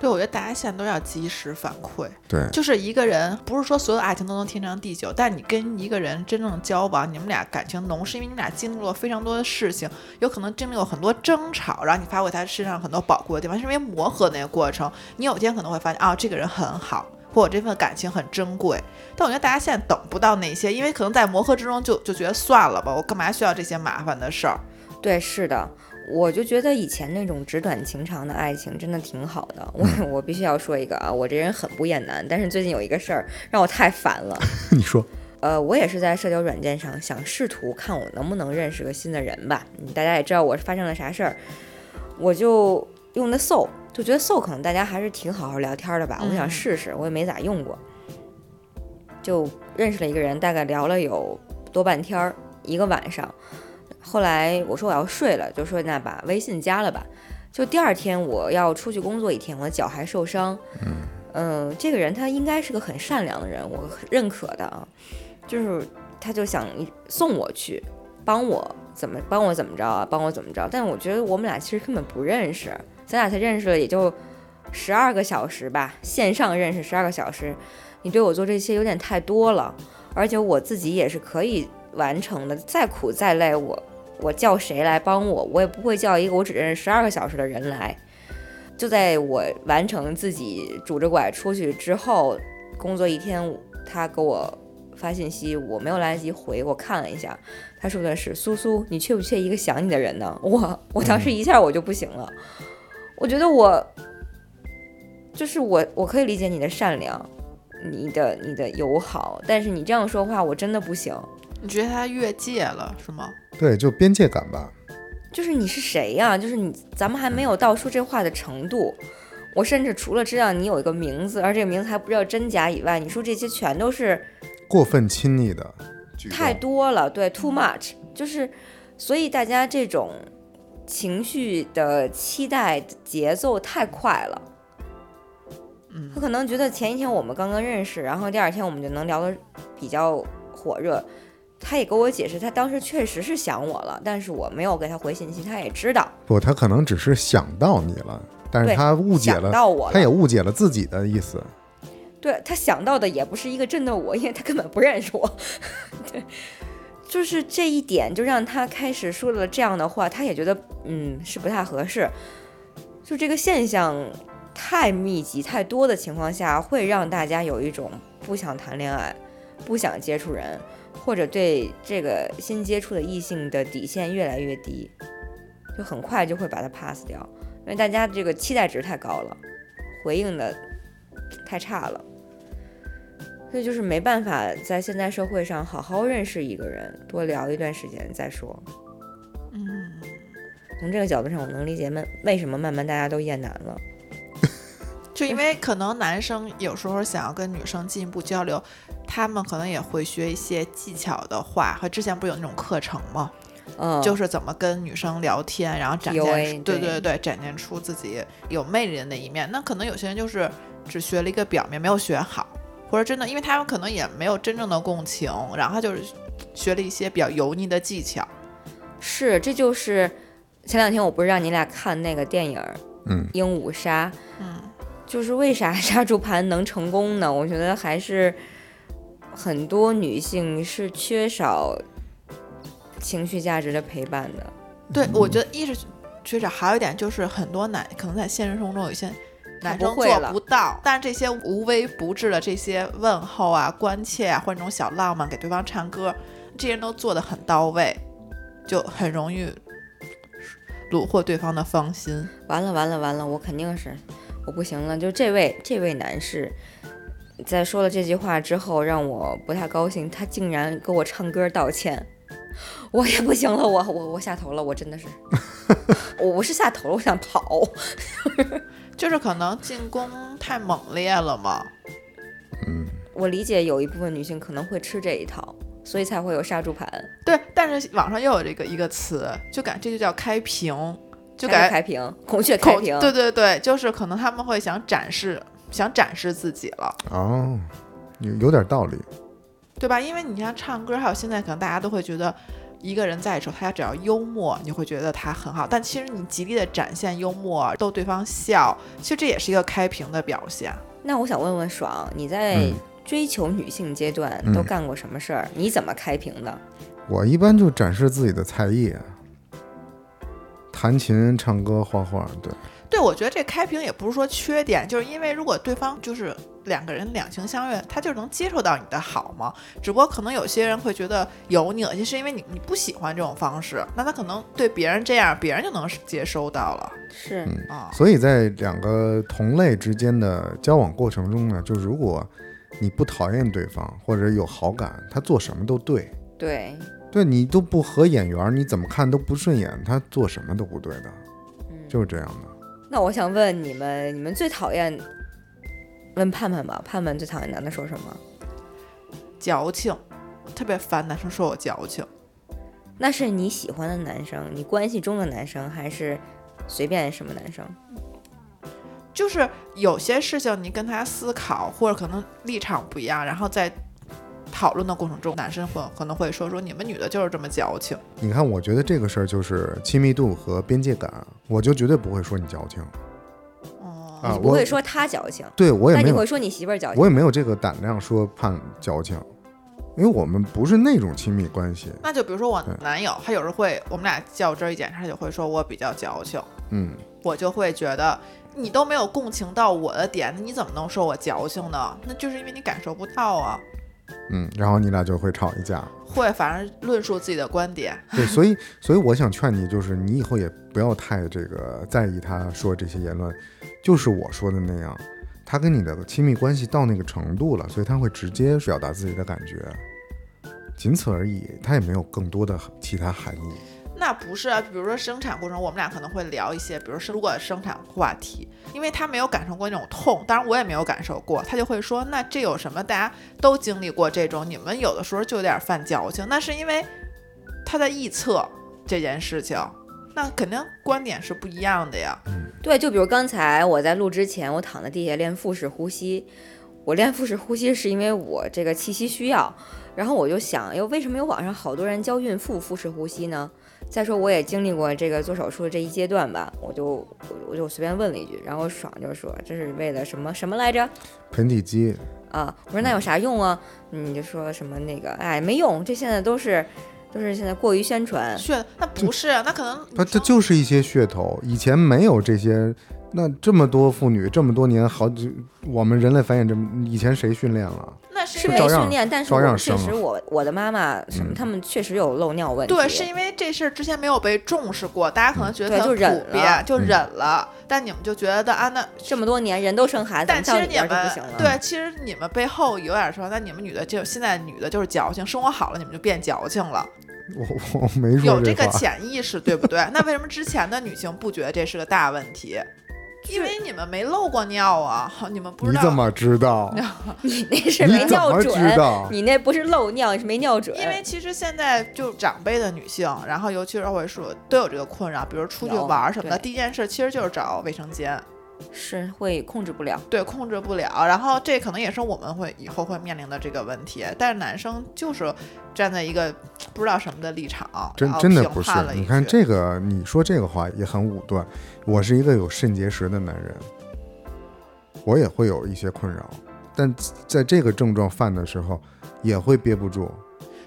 对，我觉得大家现在都要及时反馈。
对，
就是一个人，不是说所有的爱情都能天长地久，但你跟一个人真正交往，你们俩感情浓，是因为你们俩经历了非常多的事情，有可能经历过很多争吵，然后你发挥他身上很多宝贵的地方，是因为磨合那个过程，你有一天可能会发现，啊，这个人很好，或者这份感情很珍贵。但我觉得大家现在等不到那些，因为可能在磨合之中就就觉得算了吧，我干嘛需要这些麻烦的事儿？
对，是的，我就觉得以前那种纸短情长的爱情真的挺好的。我 <laughs> 我必须要说一个啊，我这人很不厌男，但是最近有一个事儿让我太烦了。<laughs>
你说，
呃，我也是在社交软件上想试图看我能不能认识个新的人吧。嗯大家也知道我是发生了啥事儿，我就用的 Soul，就觉得 Soul 可能大家还是挺好好聊天的吧。我想
嗯
试试，我也没咋用过，就认识了一个人，大概聊了有多半天儿，一个晚上。后来我说我要睡了，就说那把微信加了吧。就第二天我要出去工作一天，我的脚还受伤。嗯、这个人他应该是个很善良的人，我很认可的啊。就是他就想送我去，帮我怎么帮我怎么着啊，帮我怎么着。但我觉得我们俩其实根本不认识，咱俩才认识了也就十二个小时吧，线上认识十二个小时，你对我做这些有点太多了，而且我自己也是可以完成的，再苦再累，我我叫谁来帮我，我也不会叫一个我只认识十二个小时的人来。就在我完成自己拄着拐出去之后，工作一天，他给我发信息，我没有来得及回，我看了一下，他说的是苏苏，你缺不缺一个想你的人呢？我我当时一下我就不行了，我觉得我就是我，我可以理解你的善良，你的你的友好，但是你这样说话，我真的不行。
你觉得他越界了是吗？
对，就边界感吧。
就是你是谁呀、就是你，咱们还没有到说这话的程度。我甚至除了知道你有一个名字，而这个名字还不知道真假以外，你说这些全都是
过分亲昵的，
太多了，对，too much，就是，所以大家这种情绪的期待节奏太快了。
嗯
他可能觉得前一天我们刚刚认识，然后第二天我们就能聊得比较火热，他也给我解释，他当时确实是想我了，但是我没有给他回信息，他也知道，
不，他可能只是想到你了，但是他误解了，
到我了，
他也误解了自己的意思。
对他想到的也不是一个真的我，因为他根本不认识我。对，<laughs> 就是这一点就让他开始说了这样的话，他也觉得嗯是不太合适。就这个现象太密集、太多的情况下，会让大家有一种不想谈恋爱、不想接触人，或者对这个新接触的异性的底线越来越低，就很快就会把它 pass 掉，因为大家这个期待值太高了，回应的太差了。所以就是没办法在现代社会上好好认识一个人，多聊一段时间再说。
嗯，
从这个角度上，我能理解慢为什么慢慢大家都厌男了。<laughs>
就因为可能男生有时候想要跟女生进一步交流，他们可能也会学一些技巧的话，和之前不是有那种课程吗？
嗯，
就是怎么跟女生聊天，然后展现
PUA
对
对
对对，展现出自己有魅力的那一面。那可能有些人就是只学了一个表面，没有学好，或者真的，因为他们可能也没有真正的共情，然后他就是学了一些比较油腻的技巧。
是，这就是前两天我不是让你俩看那个电影儿
嗯《
鹦鹉杀》，
嗯，
就是为啥 <laughs> 杀猪盘能成功呢？我觉得还是很多女性是缺少情绪价值的陪伴的。
对，我觉得一是缺少，还有一点就是很多男可能在现实生活中有一些男生做
不
到，但是这些无微不至的这些问候啊、关切啊，或者那种小浪漫，给对方唱歌，这些人都做得很到位，就很容易虏获对方的芳心。
完了完了完了，我肯定是我不行了。就这位这位男士，在说了这句话之后，让我不太高兴。他竟然给我唱歌道歉，我也不行了，我我我下头了，我真的是，<laughs> 我我是下头了，我想跑。
就是可能进攻太猛烈了嘛，
嗯，
我理解有一部分女性可能会吃这一套，所以才会有杀猪盘，
对。但是网上又有这个一个词，就感这就叫开屏，就感
开屏，孔雀开
口
屏，
对对对，就是可能他们会想展示，想展示自己了。
哦，有有点道理。
对吧？因为你像唱歌，还有现在可能大家都会觉得，一个人在的时候，他只要幽默，你会觉得他很好。但其实你极力的展现幽默，逗对方笑，其实这也是一个开屏的表现。
那我想问问爽，你在
嗯
追求女性阶段
嗯
都干过什么事儿？你怎么开屏的？
我一般就展示自己的才艺，弹琴、唱歌、画画。对，
对，我觉得这开屏也不是说缺点，就是因为如果对方就是两个人两情相悦，他就能接受到你的好嘛。只不过可能有些人会觉得油腻恶心，是因为你你不喜欢这种方式，那他可能对别人这样，别人就能接收到了
是，
嗯
啊。
所以在两个同类之间的交往过程中呢，就如果你不讨厌对方或者有好感，他做什么都对。
对，
对你都不合眼缘，你怎么看都不顺眼，他做什么都不对的，
嗯。
就是这样的。
那我想问你们，你们最讨厌问盼盼吧？盼盼最讨厌男的说什么？
矫情，特别烦男生说我矫情。
那是你喜欢的男生，你关系中的男生，还是随便什么男生？
就是有些事情你跟他思考，或者可能立场不一样，然后在讨论的过程中，男生会可能会说说你们女的就是这么矫情。
你看，我觉得这个事儿就是亲密度和边界感，我就绝对不会说你矫情
哦、
啊，
不会说他矫情，
对我也没有
那你会，说你媳妇儿矫情
我。也没有这个胆量说判矫情，因为我们不是那种亲密关系。
那就比如说我男友，他有时候会我们俩较真儿一点，他就会说我比较矫情，
嗯，
我就会觉得你都没有共情到我的点，你怎么能说我矫情呢？那就是因为你感受不到啊。
嗯，然后你俩就会吵一架。
会，反正论述自己的观点。<laughs>
对，所以所以我想劝你，就是你以后也不要太这个在意他说这些言论，就是我说的那样，他跟你的亲密关系到那个程度了，所以他会直接表达自己的感觉，仅此而已，他也没有更多的其他含义。
那不是啊，比如说生产过程，我们俩可能会聊一些，比如说如果生产话题，因为他没有感受过那种痛，当然我也没有感受过，他就会说，那这有什么？大家都经历过这种，你们有的时候就有点犯矫情，那是因为他在臆测这件事情，那肯定观点是不一样的呀。
对，就比如刚才我在录之前，我躺在地下练腹式呼吸，我我练腹式呼吸是因为我这个气息需要，然后我就想，哟，为什么有网上好多人教孕妇腹式呼吸呢？再说我也经历过这个做手术的这一阶段吧，我就我我就随便问了一句，然后爽就说这是为了什么什么来着？
盆底肌，
啊，我说那有啥用啊？你就说什么那个，哎，没用，这现在都是都是现在过于宣传。
血那不是，那可能
它它就是一些噱头，以前没有这些。那这么多妇女，这么多年，好几我们人类繁衍这么，以前谁训练了？
那是
是
因为
没训练，但是我确实我我的妈妈什么，
嗯
他们确实有漏尿问题。
对，是因为这事儿之前没有被重视过，大家可能觉得
就忍
普遍，
了
就
嗯
忍了。但你们就觉得啊，那
这么多年人都生孩子，
但其实你们
不行了。
对，其实你们背后有点说，那你们女的就现在女的就是矫情，生活好了你们就变矫情了，
我我没说
有这个。<laughs> 潜意识，对不对？那为什么之前的女性不觉得这是个大问题？因为你们没漏过尿啊，你们不知道。
你怎么知道？<laughs>
你那是没尿准？你那不是漏尿，你是没尿准。
因为其实现在就长辈的女性，然后尤其是会说都有这个困扰，比如出去玩什么的，第一件事其实就是找卫生间，
是会控制不了。
对，控制不了。然后这可能也是我们会以后会面临的这个问题。但是男生就是站在一个不知道什么的立场，
真真的不是你看这个，你说这个话也很武断。我是一个有肾结石的男人，我也会有一些困扰，但在这个症状犯的时候，也会憋不住。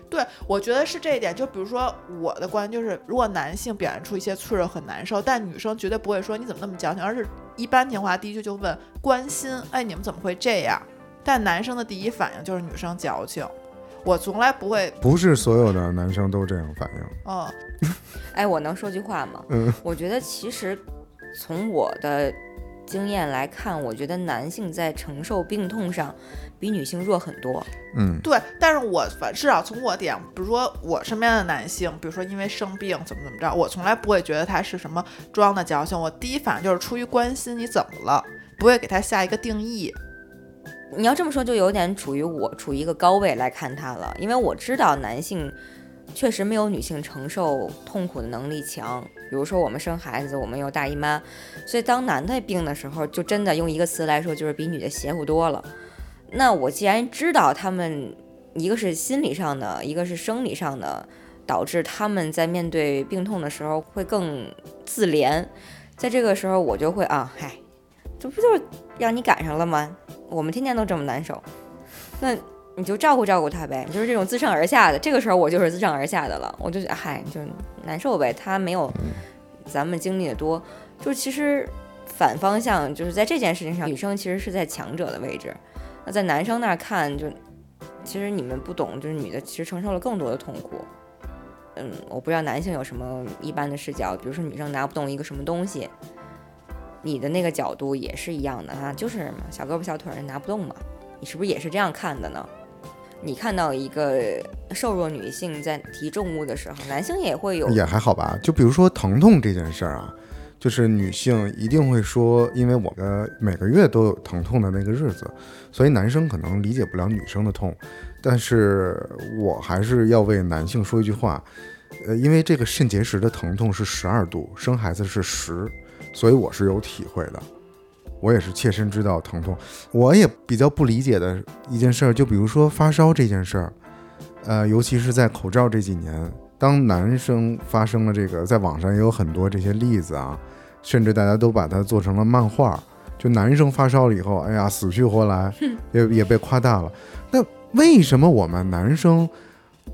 对，我觉得是这一点。就比如说我的观点就是，如果男性表现出一些脆弱很难受，但女生绝对不会说你怎么那么矫情，而是一般情况下第一句就问关心，哎，你们怎么会这样？但男生的第一反应就是女生矫情，我从来不会，
不是所有的男生都这样反应。
哦，
哎，我能说句话吗？
嗯，
我觉得其实从我的经验来看，我觉得男性在承受病痛上比女性弱很多。
嗯，
对。但是我反至少从我点，比如说我身边的男性，比如说因为生病怎么怎么着，我从来不会觉得他是什么装的矫情，我第一反应就是出于关心你怎么了，不会给他下一个定义。
你要这么说，就有点处于我处于一个高位来看他了，因为我知道男性确实没有女性承受痛苦的能力强。比如说我们生孩子，我们有大姨妈，所以当男的病的时候，就真的用一个词来说，就是比女的邪乎多了。那我既然知道他们一个是心理上的，一个是生理上的，导致他们在面对病痛的时候会更自怜，在这个时候我就会啊，嗨，这不就是让你赶上了吗？我们天天都这么难受，那你就照顾照顾他呗，就是这种自上而下的。这个时候我就是自上而下的了，我就觉得嗨，就难受呗。他没有咱们经历的多，就其实反方向就是在这件事情上，女生其实是在强者的位置。那在男生那儿看，就其实你们不懂，就是女的其实承受了更多的痛苦。嗯，我不知道男性有什么一般的视角，比如说女生拿不动一个什么东西，你的那个角度也是一样的啊，就是嘛，小胳膊小腿儿拿不动嘛，你是不是也是这样看的呢？你看到一个瘦弱女性在提重物的时候，<laughs> 男性也会有
也还好吧。就比如说疼痛这件事儿啊，就是女性一定会说，因为我的每个月都有疼痛的那个日子，所以男生可能理解不了女生的痛。但是我还是要为男性说一句话，呃，因为这个肾结石的疼痛是十二度，生孩子是十，所以我是有体会的。我也是切身知道疼痛。我也比较不理解的一件事儿，就比如说发烧这件事儿，呃，尤其是在口罩这几年，当男生发生了这个，在网上也有很多这些例子啊，甚至大家都把它做成了漫画，就男生发烧了以后，哎呀，死去活来，也也被夸大了。那为什么我们男生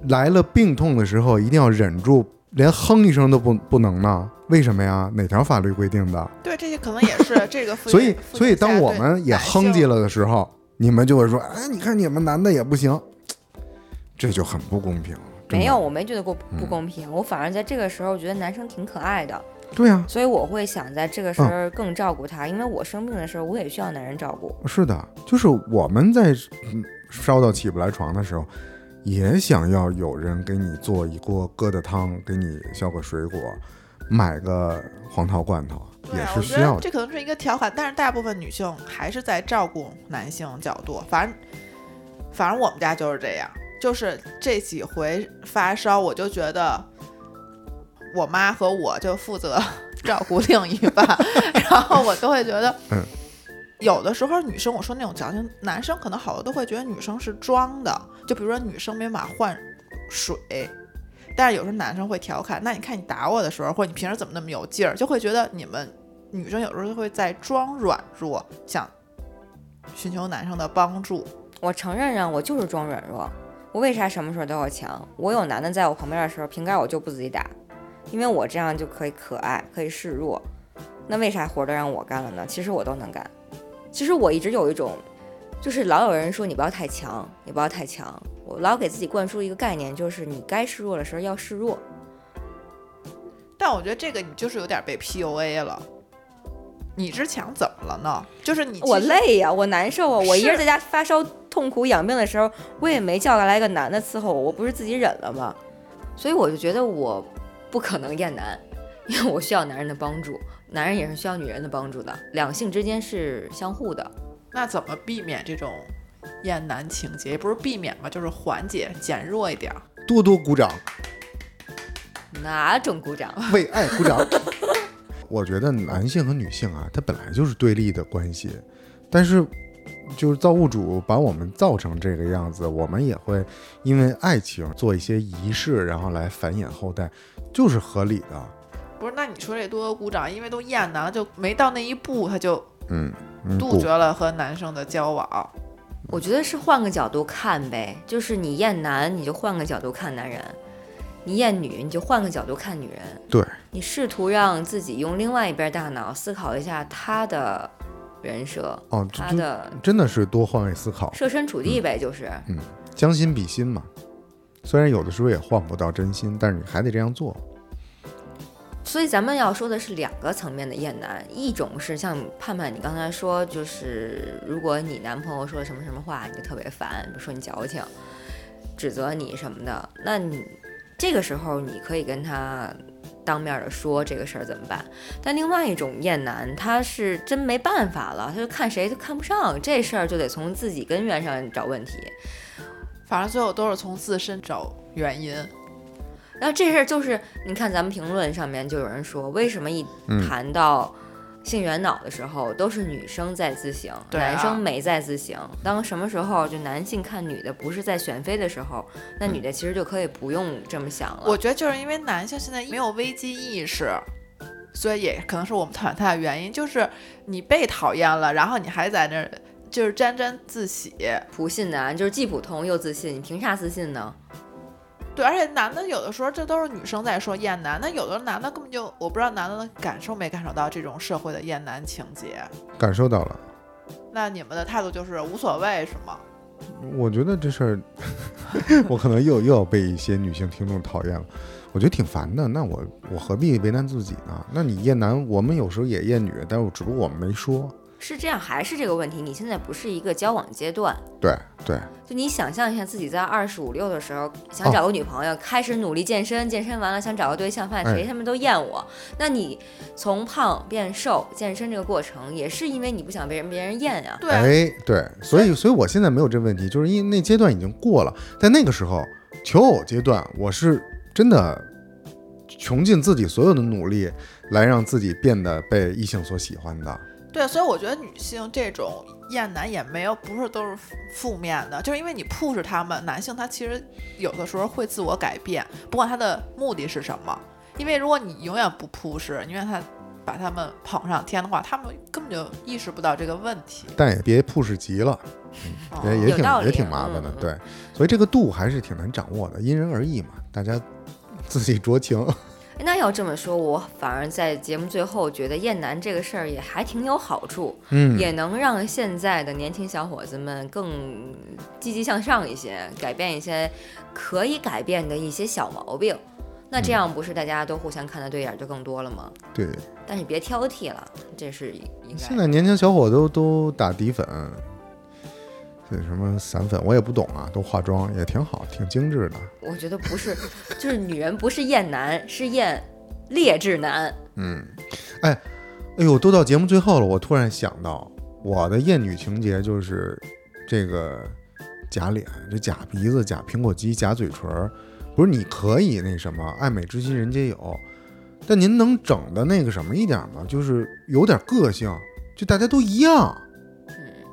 来了病痛的时候一定要忍住，连哼一声都不不能呢？为什么呀？哪条法律规定的？
对，这些可能也是 <laughs> 这个
所以所以当我们也哼唧了的时候，你们就会说：“哎，你看你们男的也不行。”这就很不公平。
没有，，我没觉得过不
嗯
公平，我反而在这个时候觉得男生挺可爱的，
对啊，
所以我会想在这个时
嗯
候更照顾他，因为我生病的时候我也需要男人照顾。
是的，就是我们在嗯烧到起不来床的时候，也想要有人给你做一锅疙瘩汤，给你削个水果，买个黄桃罐头，也是需要的。
这可能是一个调侃，但是大部分女性还是在照顾男性角度。反正，反正我们家就是这样，就是这几回发烧，我就觉得我妈和我就负责 <laughs> 照顾另一半，然后我都会觉得，
嗯
有的时候女生我说那种矫情，男生可能好多都会觉得女生是装的，就比如说女生没法换水。但是有时候男生会调侃，那你看你打我的时候，或者你平时怎么那么有劲儿，就会觉得你们女生有时候就会在装软弱，想寻求男生的帮助。
我承认啊，我就是装软弱。我为啥什么时候都要强？我有男的在我旁边的时候，瓶盖我就不自己打，因为我这样就可以可爱，可以示弱。那为啥活都让我干了呢？其实我都能干。其实我一直有一种，就是老有人说你不要太强，你不要太强。我老给自己灌输一个概念，就是你该示弱的时候要示弱。
但我觉得这个你就是有点被 PUA 了。你之强怎么了呢？就是你
我累呀，我难受啊，我一人在家发烧痛苦养病的时候，我也没叫来一个男的伺候我，我不是自己忍了吗？所以我就觉得我不可能厌男，<laughs> 因为我需要男人的帮助，男人也是需要女人的帮助的，两性之间是相互的。
那怎么避免这种厌男情节？也不是避免吧，就是缓解、减弱一点。
多多鼓掌。
哪种鼓掌？<laughs>
为爱鼓掌。我觉得男性和女性啊，它本来就是对立的关系，但是就是造物主把我们造成这个样子，我们也会因为爱情做一些仪式，然后来繁衍后代，就是合理的。
不是？那你说这多多鼓掌，因为都厌男了，就没到那一步，他就
嗯
杜绝了和男生的交往。
我觉得是换个角度看呗，就是你厌男，你就换个角度看男人。你厌女，你就换个角度看女人。
对，
你试图让自己用另外一边大脑思考一下他的人设。
哦，
他的
真的是多换位思考，
设身处地呗，就是
嗯，将心比心嘛。虽然有的时候也换不到真心，但是你还得这样做。
所以咱们要说的是两个层面的厌男，一种是像盼盼你刚才说，就是如果你男朋友说什么什么话，你就特别烦，比如说你矫情，指责你什么的，那你。这个时候你可以跟他当面的说这个事儿怎么办？但另外一种厌男，他是真没办法了，他就看谁都看不上，这事儿就得从自己根源上找问题。
反正最后都是从自身找原因。
然后这事儿就是，你看咱们评论上面就有人说，为什么一谈到。性缘脑的时候，都是女生在自省，男生没在自省。当什么时候就男性看女的不是在选妃的时候，那女的其实就可以不用这么想了。
我觉得就是因为男性现在没有危机意识，所以也可能是我们讨厌他的原因。就是你被讨厌了，然后你还在那儿就是沾沾自喜，
普信男就是既普通又自信，你凭啥自信呢？
对，而且男的有的时候这都是女生在说厌男，那有的男的根本就我不知道男的感受没感受到这种社会的厌男情节，
感受到了。
那你们的态度就是无所谓是吗？
我觉得这事儿，<laughs> 我可能又又要被一些女性听众讨厌了。我觉得挺烦的。那我我何必为难自己呢？那你厌男，我们有时候也厌女，但是只不过我们没说。
是这样，还是这个问题？你现在不是一个交往阶段，
对对。
就你想象一下，自己在二十五六的时候想找个女朋友，开始努力健身，健身完了想找个对象，发现谁他们都厌我。那你从胖变瘦，健身这个过程，也是因为你不想被人别人厌呀。
对，
哎对，所以所以我现在没有这问题，就是因为那阶段已经过了。在那个时候求偶阶段，我是真的穷尽自己所有的努力，来让自己变得被异性所喜欢的。
对，所以我觉得女性这种厌男也没有不是都是负面的，就是因为你 push 他们，男性他其实有的时候会自我改变，不管他的目的是什么。因为如果你永远不 push，你让他把他们捧上天的话，他们根本就意识不到这个问题。
但也别 push 急了，也也挺也挺麻烦的。对，所以这个度还是挺难掌握的，因人而异嘛，大家自己酌情。
那要这么说，我反而在节目最后觉得厌男这个事儿也还挺有好处，
嗯，
也能让现在的年轻小伙子们更积极向上一些，改变一些可以改变的一些小毛病。那这样不是大家都互相看的对眼就更多了吗？
对。
但是别挑剔了，这是应该。
现在年轻小伙都都打底粉。这什么散粉我也不懂啊，都化妆也挺好，挺精致的。
我觉得不是，就是女人不是厌男，是厌劣质男。
嗯，哎，哎呦，都到节目最后了，我突然想到，我的厌女情节就是这个假脸，这假鼻子、假苹果肌、假嘴唇，不是你可以那什么，爱美之心人皆有，但您能整的那个什么一点吗？就是有点个性，就大家都一样。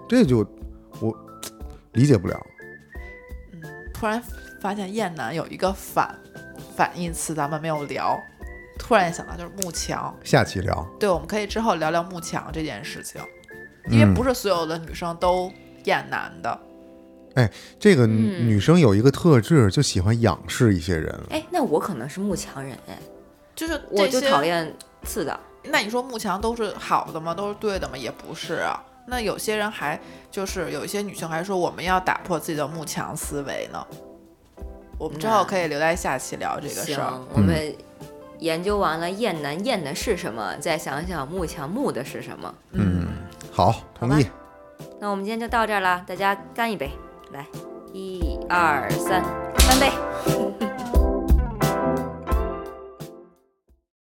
这就我理解不了。
嗯，突然发现厌男有一个反反义词，咱们没有聊。突然想到就是慕强，
下期聊，
对，我们可以之后聊聊慕强这件事情，因为
嗯
不是所有的女生都厌男的。
哎这个
嗯
女生有一个特质，就喜欢仰视一些人。
哎，那我可能是慕强人哎，
就是
我就讨厌次的。
那你说慕强都是好的吗？都是对的吗？也不是啊。那有些人还就是有一些女性还说我们要打破自己的慕强思维呢。我们之后可以留在下期聊这个事儿。
行，我们研究完了厌男厌的是什么，再想想慕强慕的是什么。
嗯，好，同意。
那我们今天就到这儿了，大家干一杯，来，一二三，干杯！